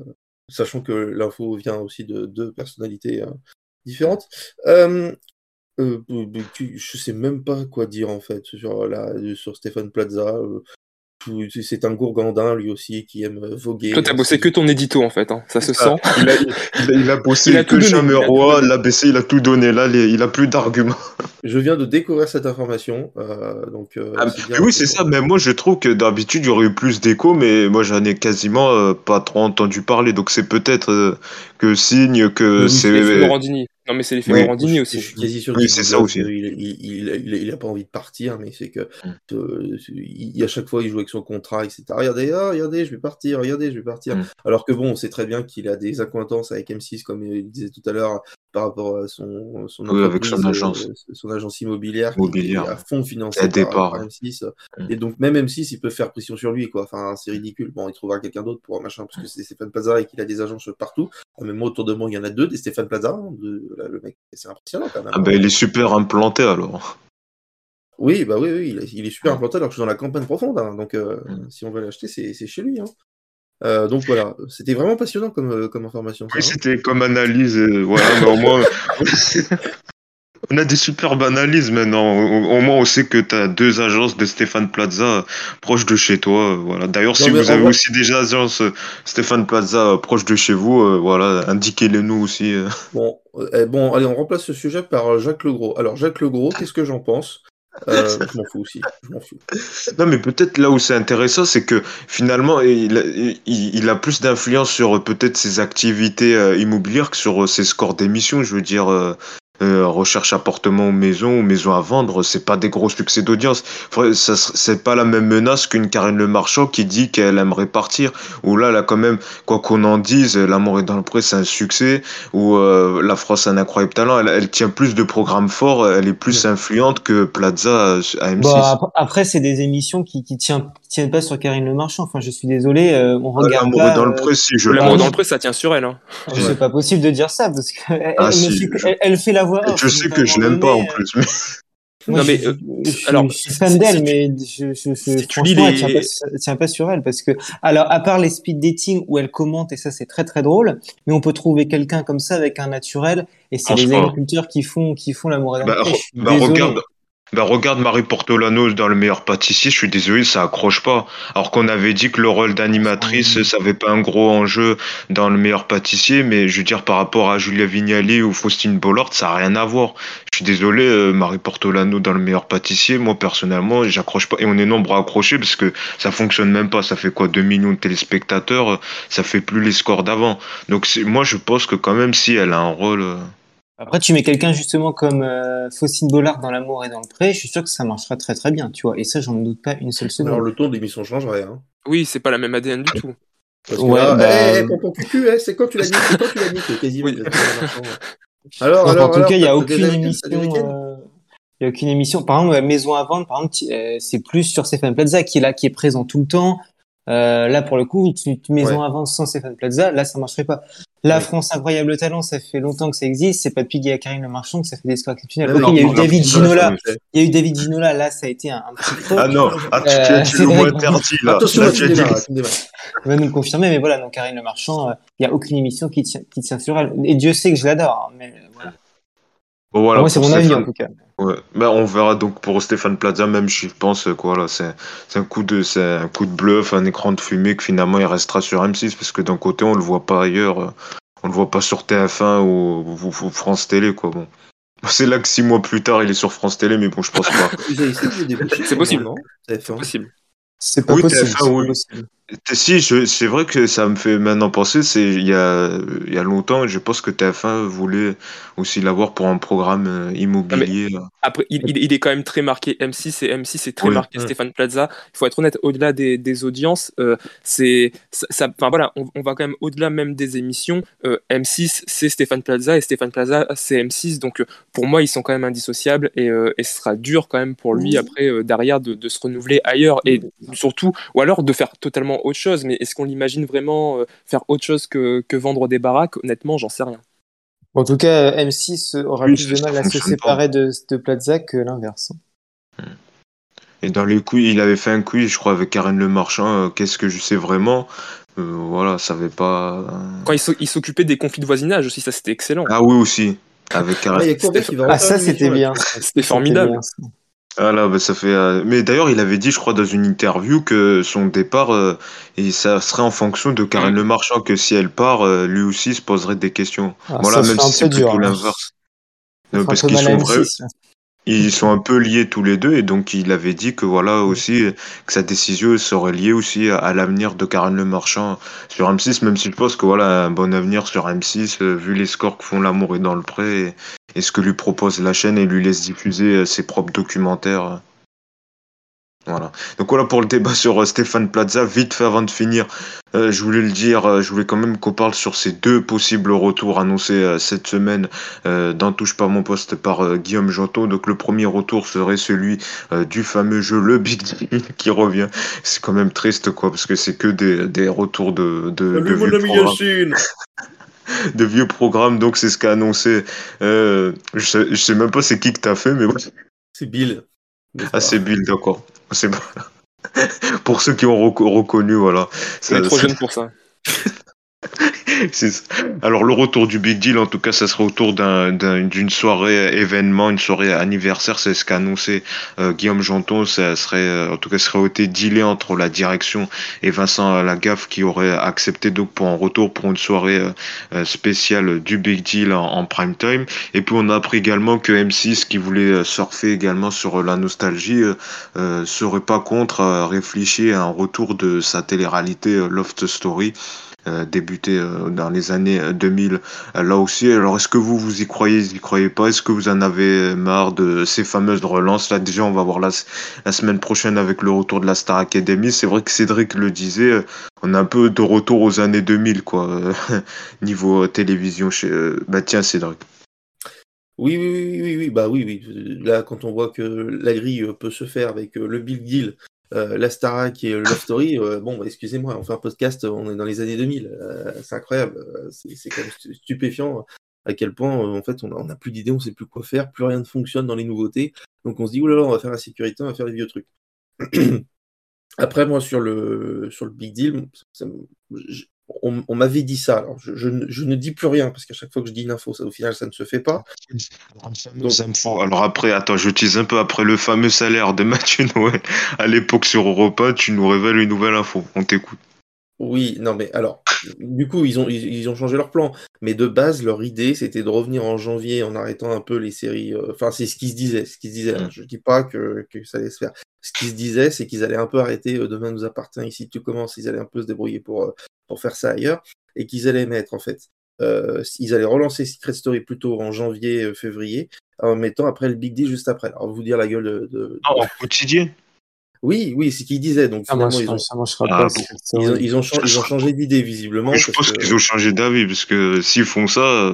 sachant que l'info vient aussi de deux personnalités euh, différentes. Euh, euh, je sais même pas quoi dire en fait sur, la, sur Stéphane Plaza. Euh, c'est un gourgandin lui aussi qui aime euh, voguer. Toi, t'as bossé que ton édito en fait, hein. ça se sent. Il a, il a, bossé il a que jamais roi, l'a baissé, il a tout donné. Là, il a plus d'arguments. Je viens de découvrir cette information. Euh, donc, euh, ah, oui, c'est ça. Mais moi, je trouve que d'habitude, il y aurait eu plus d'écho, mais moi, j'en ai quasiment euh, pas trop entendu parler. Donc, c'est peut-être que signe que c'est. Non, mais c'est l'effet oui, Morandini aussi. Je suis quasi sûr oui, c'est ça aussi. Il, il, il, il, a pas envie de partir, mais c'est que mm. euh, il, à chaque fois il joue avec son contrat, etc. Regardez, ah, regardez, je vais partir, regardez, je vais partir. Mm. Alors que bon, on sait très bien qu'il a des accointances avec M6, comme il disait tout à l'heure, par rapport à son, son, oui, avec son agence. Euh, son agence immobilière, immobilière. qui est à fond financée par, par, M6. Mm. Et donc même M6, il peut faire pression sur lui, quoi. Enfin, c'est ridicule. Bon, il trouvera quelqu'un d'autre pour machin, parce que c'est Stéphane Plaza et qu'il a des agences partout. Même moi, autour de moi, il y en a deux, des Stéphane Plaza, hein, de, là, le mec, c'est impressionnant quand même. Ah bah, il est super implanté alors. Oui, bah oui, oui, il est, super implanté alors que je suis dans la campagne profonde. Hein, donc, euh, mm. si on veut l'acheter, c'est chez lui. Hein. Euh, donc voilà, c'était vraiment passionnant comme, euh, comme information. Oui, hein. c'était comme analyse. voilà, mais au moins. On a des superbes analyses maintenant. Au, moins, on sait que tu as deux agences de Stéphane Plaza proches de chez toi. Voilà. D'ailleurs, si vous avez aussi des agences Stéphane Plaza proches de chez vous, voilà, indiquez-les nous aussi. Bon, eh, bon, allez, on remplace ce sujet par Jacques Legros. Alors, Jacques Legros, qu'est-ce que j'en pense? Euh, je m'en fous aussi. Je m'en fous. Non, mais peut-être là où c'est intéressant, c'est que finalement, il a, il, il a plus d'influence sur peut-être ses activités euh, immobilières que sur euh, ses scores d'émission. Je veux dire, euh, euh, recherche appartement ou maison ou maison à vendre, c'est pas des gros succès d'audience. C'est pas la même menace qu'une Karine Le Marchand qui dit qu'elle aimerait partir. Ou là, là, quand même, quoi qu'on en dise, L'amour est dans le pré, c'est un succès. Ou euh, La France a un incroyable talent. Elle, elle tient plus de programmes forts, elle est plus influente que Plaza euh, à M6. Bon, après, c'est des émissions qui, qui, tiennent, qui tiennent pas sur Karine Le Marchand. Enfin, je suis désolé, euh, on regarde L'amour est dans le pré, si je L'amour dans le pré, ça tient sur elle. Hein. C'est Ouais. pas possible de dire ça parce que elle, Ah, elle si, ne fait, que- je- elle, elle fait la voix. Et off, je sais que je l'aime pas en plus. Mais... Moi, Non, mais, je, euh, je, je, alors, je suis fan d'elle, mais je, je, je, si tu lis franchement, elle les- tient pas, sur- elle tient pas sur elle parce que, alors, à part les speed dating où elle commente et ça, c'est très très drôle, mais on peut trouver quelqu'un comme ça avec un naturel et c'est les Franchement. agriculteurs qui font, qui font l'amour et Bah, bah, regarde, bah, regarde Marie Portolano dans Le meilleur pâtissier, je suis désolé, ça accroche pas. Alors qu'on avait dit que le rôle d'animatrice, ça avait pas un gros enjeu dans Le meilleur pâtissier, mais je veux dire, par rapport à Julia Vignali ou Faustine Bollard, ça a rien à voir. Je suis désolé, euh, Marie Portolano dans Le meilleur pâtissier, moi personnellement, j'accroche pas. Et on est nombreux à accrocher parce que ça fonctionne même pas. Ça fait quoi, 2 millions de téléspectateurs, euh, ça fait plus les scores d'avant. Donc moi, je pense que quand même, si elle a un rôle. euh, Après, tu mets quelqu'un justement comme euh, Faustine Bollard dans l'amour et dans le pré, je suis sûr que ça marchera très très bien, tu vois. Et ça, j'en doute pas une seule seconde. Alors le ton de l'émission changerait. Hein. Oui, c'est pas la même ADN du tout. Parce que Ouais, là, bah, eh, eh, cucu, eh, c'est quand tu l'as mis C'est quand tu l'as mis quasiment. Oui. Alors, Donc, alors, en tout alors, cas, il y a aucune émission. euh, Il y a aucune émission. Par exemple, Maison à vendre, par exemple, euh, c'est plus sur Stéphane Plaza qui est là, qui est présent tout le temps. Euh, là, pour le coup, tu, tu Maison Ouais. à vendre sans Stéphane Plaza, là, ça marcherait pas. La Ouais. France incroyable talent, ça fait longtemps que ça existe. C'est pas depuis Guy Karine Le Marchand que ça fait des scores exceptionnels. Il y a eu David Ginola. Il y a eu David Ginola. Là, ça a été un, un petit creux. Ah non, ah, tu, Euh, tu c'est le mot interdit là. Attention, Là, tu tu tu va nous le confirmer, mais voilà, donc Karine Le Marchand, euh, il y a aucune émission qui tient, qui tient sur elle. Et Dieu sait que je l'adore, hein, mais euh, voilà. Bon, voilà, Moi, c'est mon avis, en tout cas. Ouais. Ben, on verra donc pour Stéphane Plaza, même je pense quoi là, c'est un coup de c'est un coup de bluff, un écran de fumée que finalement il restera sur M6 parce que d'un côté on le voit pas ailleurs, euh, on le voit pas sur TF1 ou, ou- ou France Télé quoi. Bon, c'est là que six mois plus tard il est sur France Télé, mais bon je pense pas. C'est possible. non C'est possible. C'est pas Oui, possible. TF1, c'est pas oui. possible. Et Si, je- c'est vrai que ça me fait maintenant penser, c'est il y a il y a longtemps, je pense que TF1 voulait aussi l'avoir pour un programme euh, immobilier. là. Après, il, il- il est quand même très marqué M6 et M6 est très Oui. marqué Mm. Stéphane Plaza. Il faut être honnête, au-delà des, des audiences, euh, c'est, ça, ça- enfin voilà, on, on va quand même au-delà même des émissions. Euh, M6 c'est Stéphane Plaza et Stéphane Plaza c'est M6. Donc euh, pour moi, ils sont quand même indissociables et, euh, et ce sera dur quand même pour lui après euh, derrière de, de se renouveler ailleurs et surtout, ou alors de faire totalement autre chose. Mais est-ce qu'on l'imagine vraiment euh, faire autre chose que, que vendre des baraques? Honnêtement, j'en sais rien. En tout cas, M6 aura Oui, plus de mal à se séparer de, de Plaza que l'inverse. Et dans les quiz, il avait fait un quiz, je crois, avec Karen Le Marchand, euh, qu'est-ce que je sais vraiment? Euh, Voilà, ça avait pas. euh, Quand il s'o- il s'occupait des conflits de voisinage aussi, ça c'était excellent. Ah oui aussi, avec Ah, Karen. va Ah, ça, c'était bien. C'était formidable. C'était bien, ça. Ah là, bah, ça fait. euh, Mais d'ailleurs, il avait dit, je crois, dans une interview que son départ, euh, et ça serait en fonction de Karen Le Marchand, que si elle part, euh, lui aussi se poserait des questions. Ah, voilà, ça même si un c'est peu dur, plutôt hein. l'inverse. Euh, parce qu'ils sont vrais, M6, là. Ils sont un peu liés tous les deux, et donc il avait dit que voilà aussi que sa décision serait liée aussi à, à l'avenir de Karen Le Marchand sur M6, même si je pense que voilà un bon avenir sur M6 euh, vu les scores que font l'amour et dans le pré et, et ce que lui propose la chaîne et lui laisse diffuser euh, ses propres documentaires. Voilà. Donc voilà pour le débat sur euh, Stéphane Plaza. Vite fait avant de finir, euh, je voulais le dire, euh, je voulais quand même qu'on parle sur ces deux possibles retours annoncés euh, cette semaine euh, dans Touche pas mon poste par euh, Guillaume Jantot. Donc le premier retour serait celui euh, du fameux jeu Le Big Deal qui revient. C'est quand même triste quoi, parce que c'est que des, des retours de, de, de mon vieux de vieux programmes, donc c'est ce qu'a annoncé. Euh, je, sais, je sais même pas c'est qui que t'as fait, mais bon. C'est Bill. Ah, c'est Bill, d'accord. C'est bon. Pour ceux qui ont reco- reconnu, voilà. On est trop jeune pour ça. Alors le retour du Big Deal, en tout cas, ça sera autour d'une soirée événement, une soirée anniversaire, c'est ce qu'a annoncé euh, Guillaume Janton. Ça serait, euh, en tout cas, serait été dealé entre la direction et Vincent Lagaffe qui aurait accepté donc pour un retour pour une soirée euh, spéciale du Big Deal en, prime time. Et puis on a appris également que M6, qui voulait surfer également sur la nostalgie, serait pas contre réfléchir à un retour de sa télé-réalité Loft Story. Euh, débuté euh, dans les années 2000 euh, là aussi. Alors est-ce que vous vous y croyez, vous y croyez pas? Est-ce que vous en avez marre de ces fameuses relances? Là déjà on va voir la, semaine prochaine avec le retour de la Star Academy. C'est vrai que Cédric le disait, on a un peu de retour aux années 2000 quoi niveau télévision chez. Bah tiens Cédric. Oui, oui, oui, oui, oui, bah oui, oui. Là, quand on voit que la grille peut se faire avec le Big Deal euh, la Starac et Love Story, euh, bon, excusez-moi, on fait un podcast, on est dans les années 2000, euh, c'est incroyable, c'est quand même stupéfiant à quel point, en fait, on n'a plus d'idées, on sait plus quoi faire, plus rien ne fonctionne dans les nouveautés, donc on se dit, oulala, on va faire la sécurité, on va faire les vieux trucs. Après, moi, sur le, sur le Big Deal, on, m'avait dit ça. Alors, je, ne dis plus rien parce qu'à chaque fois que je dis une info, ça, au final, ça ne se fait pas. Alors après, attends, je j'utilise un peu après le fameux salaire de Mathieu Noël à l'époque sur Europa. Tu nous révèles une nouvelle info. On t'écoute. Oui, non, mais alors, du coup, ils ont, ils, ont changé leur plan. Mais de base, leur idée, c'était de revenir en janvier en arrêtant un peu les séries. Euh, enfin, c'est ce qui se disait. Ce qui se disait. Mm. Je dis pas que, ça allait se faire. Ce qui se disait, c'est qu'ils allaient un peu arrêter euh, Demain nous appartient ici, tu commences. Ils allaient un peu se débrouiller pour, euh, pour faire ça ailleurs. Et qu'ils allaient mettre, en fait, ils allaient relancer Secret Story plutôt en janvier, février, en mettant après le Big D juste après. Alors, vous dire la gueule de. de... en quotidien? Oui, oui, c'est ce qu'ils disaient. Donc ah, ils, ont... Ah, ils, ont, changé d'idée visiblement. Je pense qu'ils ont changé d'avis parce que s'ils font ça.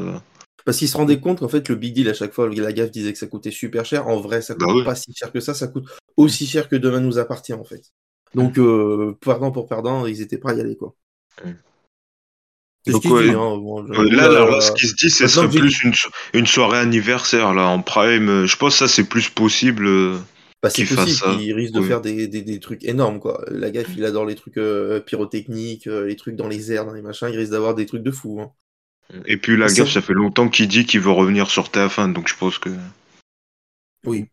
Parce qu'ils se rendaient compte qu'en fait le big deal à chaque fois, la gaffe disait que ça coûtait super cher. En vrai, ça bah coûte pas si cher que ça. Ça coûte aussi cher que demain nous appartient en fait. Donc euh, perdant pour perdant, ils étaient prêts à y aller quoi. Donc, là, ce qui se dit, c'est serait plus une, une, soirée anniversaire là en prime. Je pense que ça c'est plus possible. Euh, bah, c'est possible, il risque de faire des, des, des, trucs énormes, quoi. La gaffe, il adore les trucs euh, pyrotechniques, euh, les trucs dans les airs, dans les machins, il risque d'avoir des trucs de fou. Hein. Et puis la gaffe, ça fait longtemps qu'il dit qu'il veut revenir sur TF1, donc je pense que. Oui.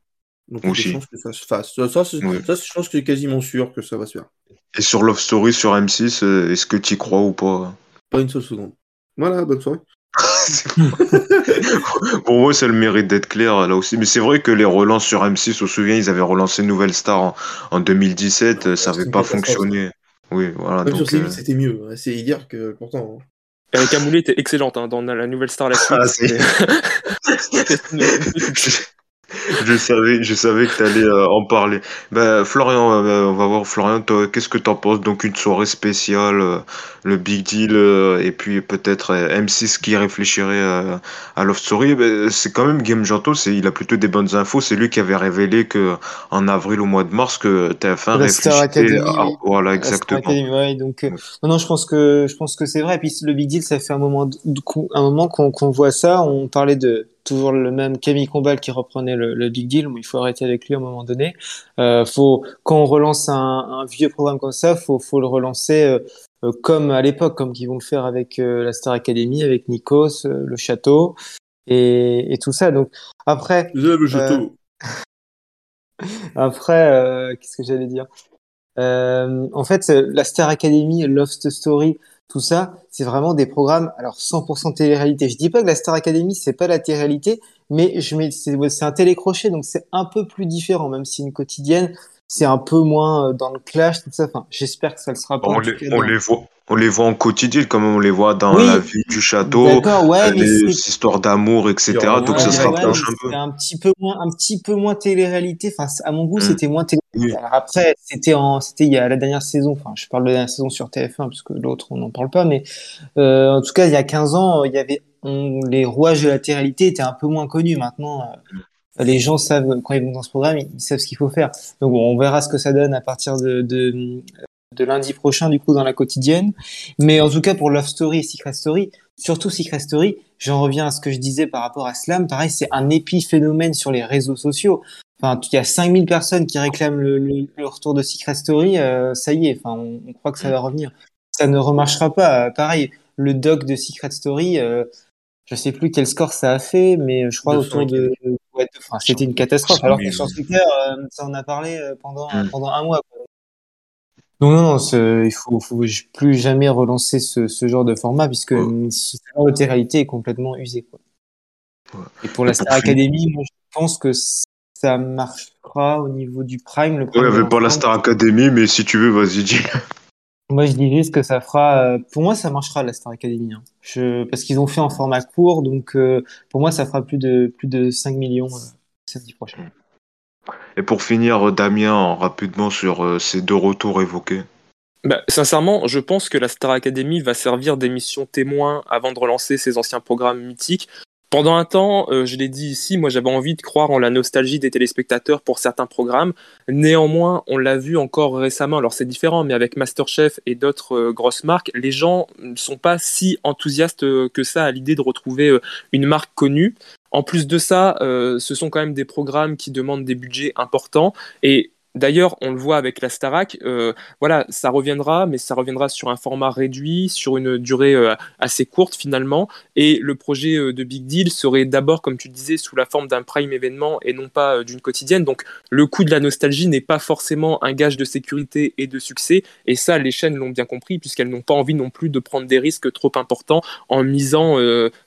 Donc Aussi. je pense que ça se fasse. Ça, ça, je pense que c'est quasiment sûr que ça va se faire. Et sur Love Story sur M6, euh, est-ce que tu y crois ou pas? Pas une seule seconde. Voilà, bonne soirée. Pour moi, c'est le mérite d'être clair là aussi. Mais c'est vrai que les relances sur M6, on se souvient, ils avaient relancé Nouvelle Star en, 2017, ça n'avait pas fonctionné. Oui, voilà. Même sur euh, c'était mieux. C'est dire que pourtant. Hein. Erika Moulet était excellente hein, dans la Nouvelle Star. Ah, je savais, je savais que tu allais euh, en parler. Ben, Florian, euh, on va voir Florian, qu'est-ce que tu en penses? Donc une soirée spéciale, euh, le Big Deal, et puis peut-être M6 qui réfléchirait à Love Story. Ben, c'est quand même Game Janto, il a plutôt des bonnes infos. C'est lui qui avait révélé que en avril au mois de mars que TF1 réfléchissait. À... Voilà, exactement. donc, non, non, je pense que je pense que c'est vrai. Et puis le Big Deal, ça fait un moment, un moment qu'on voit ça. On parlait de toujours le même Camille Combal qui reprenait le, Big Deal, mais il faut arrêter avec lui à un moment donné. Euh, faut, quand on relance un, un, vieux programme comme ça, faut, faut le relancer euh, euh comme à l'époque, comme qu'ils vont le faire avec euh, la Star Academy, avec Nikos, euh, le château et, et, tout ça. Donc après. Le château. après, qu'est-ce que j'allais dire? En fait, la Star Academy, Lost Story, tout ça, c'est vraiment des programmes, alors 100% télé-réalité. Je dis pas que la Star Academy, c'est pas la télé-réalité, mais je mets, c'est un télécrochet, donc c'est un peu plus différent, même si une quotidienne, c'est un peu moins euh, dans le clash, tout ça. Enfin, j'espère que ça le sera pas. On, les, on les, voit, on les voit en quotidien, comme on les voit dans la vie du château, ouais, les histoires d'amour, etc. donc ça se rapproche un peu. Un petit peu moins, un petit peu moins télé-réalité. Enfin, à mon goût, hmm. c'était moins télé. après, c'était en, c'était il y a la dernière saison. Enfin, je parle de la dernière saison sur TF1 puisque l'autre on n'en parle pas. Mais euh, en tout cas, il y a 15 ans, il y avait les rouages de la télé-réalité étaient un peu moins connus. Maintenant, euh, les gens savent, quand ils vont dans ce programme, ils, savent ce qu'il faut faire. Donc on verra ce que ça donne à partir de, de, de, lundi prochain, du coup, dans la quotidienne. Mais en tout cas, pour Love Story et Secret Story, surtout Secret Story, j'en reviens à ce que je disais par rapport à Slam. Pareil, c'est un épiphénomène sur les réseaux sociaux. Enfin, il y a 5000 personnes qui réclament le, le, retour de Secret Story. Euh, ça y est, enfin, on, on, croit que ça va revenir. Ça ne remarchera pas. Pareil, le doc de Secret Story, euh, je sais plus quel score ça a fait, mais je crois 200 autour de, ouais, de- enfin, c'était une catastrophe. 200 Alors que 000, sur. Twitter, euh, ça en a parlé pendant Mm. pendant un mois. Non, non, il faut, faut plus jamais relancer ce, ce genre de format puisque Ouais. ce genre de réalité est complètement usé. Quoi. Ouais. Et pour la pour Star Academy, moi, je pense que ça marchera au niveau du prime. Le Ouais, prime il n'y de avait pas la. Star Academy, mais si tu veux, vas-y, dis. Moi, je dis juste que ça fera. euh, Pour moi, ça marchera la Star Academy. hein. Je... Parce qu'ils ont fait en format court, donc euh, pour moi, ça fera plus de plus de 5 millions euh, samedi prochain. Et pour finir, euh, Damien, rapidement sur euh, ces deux retours évoqués. Bah, sincèrement, je pense que la Star Academy va servir d'émission témoin avant de relancer ses anciens programmes mythiques. Pendant un temps, euh, je l'ai dit ici, moi j'avais envie de croire en la nostalgie des téléspectateurs pour certains programmes. Néanmoins, on l'a vu encore récemment, alors c'est différent, mais avec Masterchef et d'autres grosses marques, les gens ne sont pas si enthousiastes que ça à l'idée de retrouver une marque connue. En plus de ça, euh, ce sont quand même des programmes qui demandent des budgets importants et D'ailleurs, on le voit avec la Starac, euh, voilà, ça reviendra, mais ça reviendra sur un format réduit, sur une durée euh, assez courte finalement. Et le projet euh, de Big Deal serait d'abord, comme tu disais, sous la forme d'un prime événement et non pas d'une quotidienne. Donc le coût de la nostalgie n'est pas forcément un gage de sécurité et de succès. Et ça, les chaînes l'ont bien compris, puisqu'elles n'ont pas envie non plus de prendre des risques trop importants en misant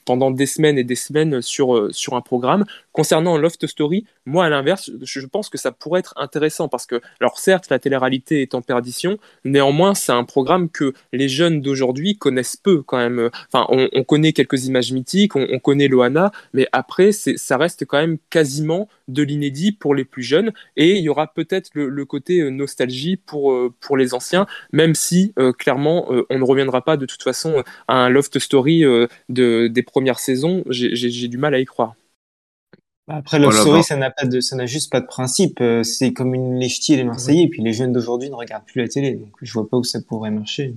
pendant des semaines et des semaines sur, sur un programme. Concernant Loft Story, moi à l'inverse, je pense que ça pourrait être intéressant que, alors certes, la télé-réalité est en perdition, néanmoins, c'est un programme que les jeunes d'aujourd'hui connaissent peu quand même. Enfin, on, on connaît quelques images mythiques, on, on connaît Loana, mais après, ça reste quand même quasiment de l'inédit pour les plus jeunes et il y aura peut-être le, côté euh, nostalgie pour, euh, pour les anciens, même si euh, clairement, on ne reviendra pas de toute façon à un Loft Story de, des premières saisons. J'ai du mal à y croire. Après, Love Voilà, Story, bah. ça n'a pas de, ça n'a juste pas de principe. Euh, C'est comme une les ch'tis et les Marseillais. Et puis les jeunes d'aujourd'hui ne regardent plus la télé. Donc je vois pas où ça pourrait marcher.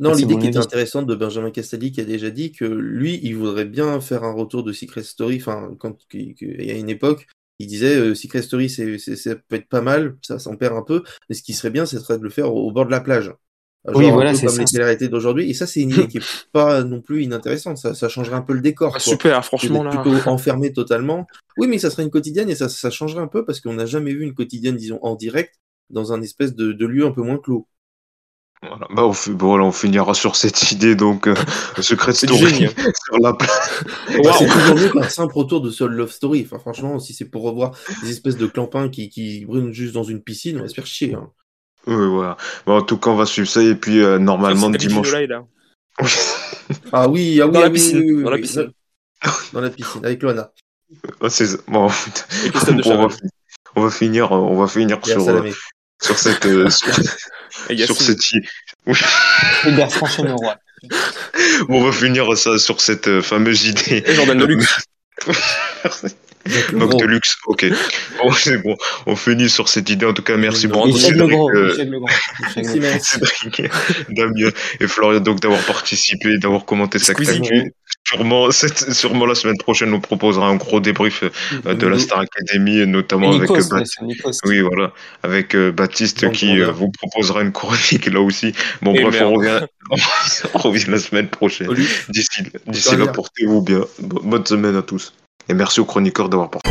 Non, l'idée qui était avis. intéressante de Benjamin Castaldi qui a déjà dit que lui, il voudrait bien faire un retour de Secret Story. Enfin, quand il y a une époque, il disait euh, Secret Story, c'est, c'est- ça peut être pas mal, ça s'en perd un peu, mais ce qui serait bien, ce serait de le faire au, au bord de la plage. Genre Oui, voilà, c'est comme ça. les télé-réalités d'aujourd'hui. Et ça, c'est une idée qui est pas non plus inintéressante. Ça, ça changerait un peu le décor. Ah, quoi. super, franchement là. plutôt enfermé totalement. Oui, mais ça serait une quotidienne et ça, ça changerait un peu parce qu'on n'a jamais vu une quotidienne, disons, en direct, dans un espèce de, de lieu un peu moins clos. Voilà, bah, on, bon, voilà, on finira sur cette idée, donc, euh, Secret Story génie. sur la plage. Bah, Waouh. c'est toujours mieux qu'un simple retour de Soul Love Story. Enfin, franchement, si c'est pour revoir des espèces de clampins qui, qui brûlent juste dans une piscine, on va se faire chier. hein. Oui, voilà. Bon, en tout cas, on va suivre ça, et puis, euh, normalement, dimanche. Là. Ah oui, ah oui, Dans ah la oui, piscine, oui, oui, dans la oui, piscine. Dans la piscine, avec Loana. Ah, c'est- bon, Et Christophe de on, va, Chavannes. on va finir, euh, on va finir Et à sur, euh, sur cette, euh, sur, Et sur Yacine. cette, i- Et Bertrand Chameroy. on va finir ça sur cette fameuse idée. Et Jordan Deluxe. Donc, Legros. Deluxe, ok. Bon, c'est bon. On finit sur cette idée. En tout cas, merci Bon, beaucoup, Michel euh, merci. Cédric, Damien et Florian, donc d'avoir participé, d'avoir commenté cette actu. Sûrement, cette- sûrement la semaine prochaine, on proposera un gros débrief euh, de la Star Academy, notamment Et avec Nikos, euh, Nikos. Oui, voilà, avec euh, Baptiste Grande qui euh, vous proposera une chronique là aussi. Bon, Et bref, merde. on revient, on revient la semaine prochaine. D'ici là, bien. portez-vous bien. Bo- Bonne semaine à tous. Et merci aux chroniqueurs d'avoir porté.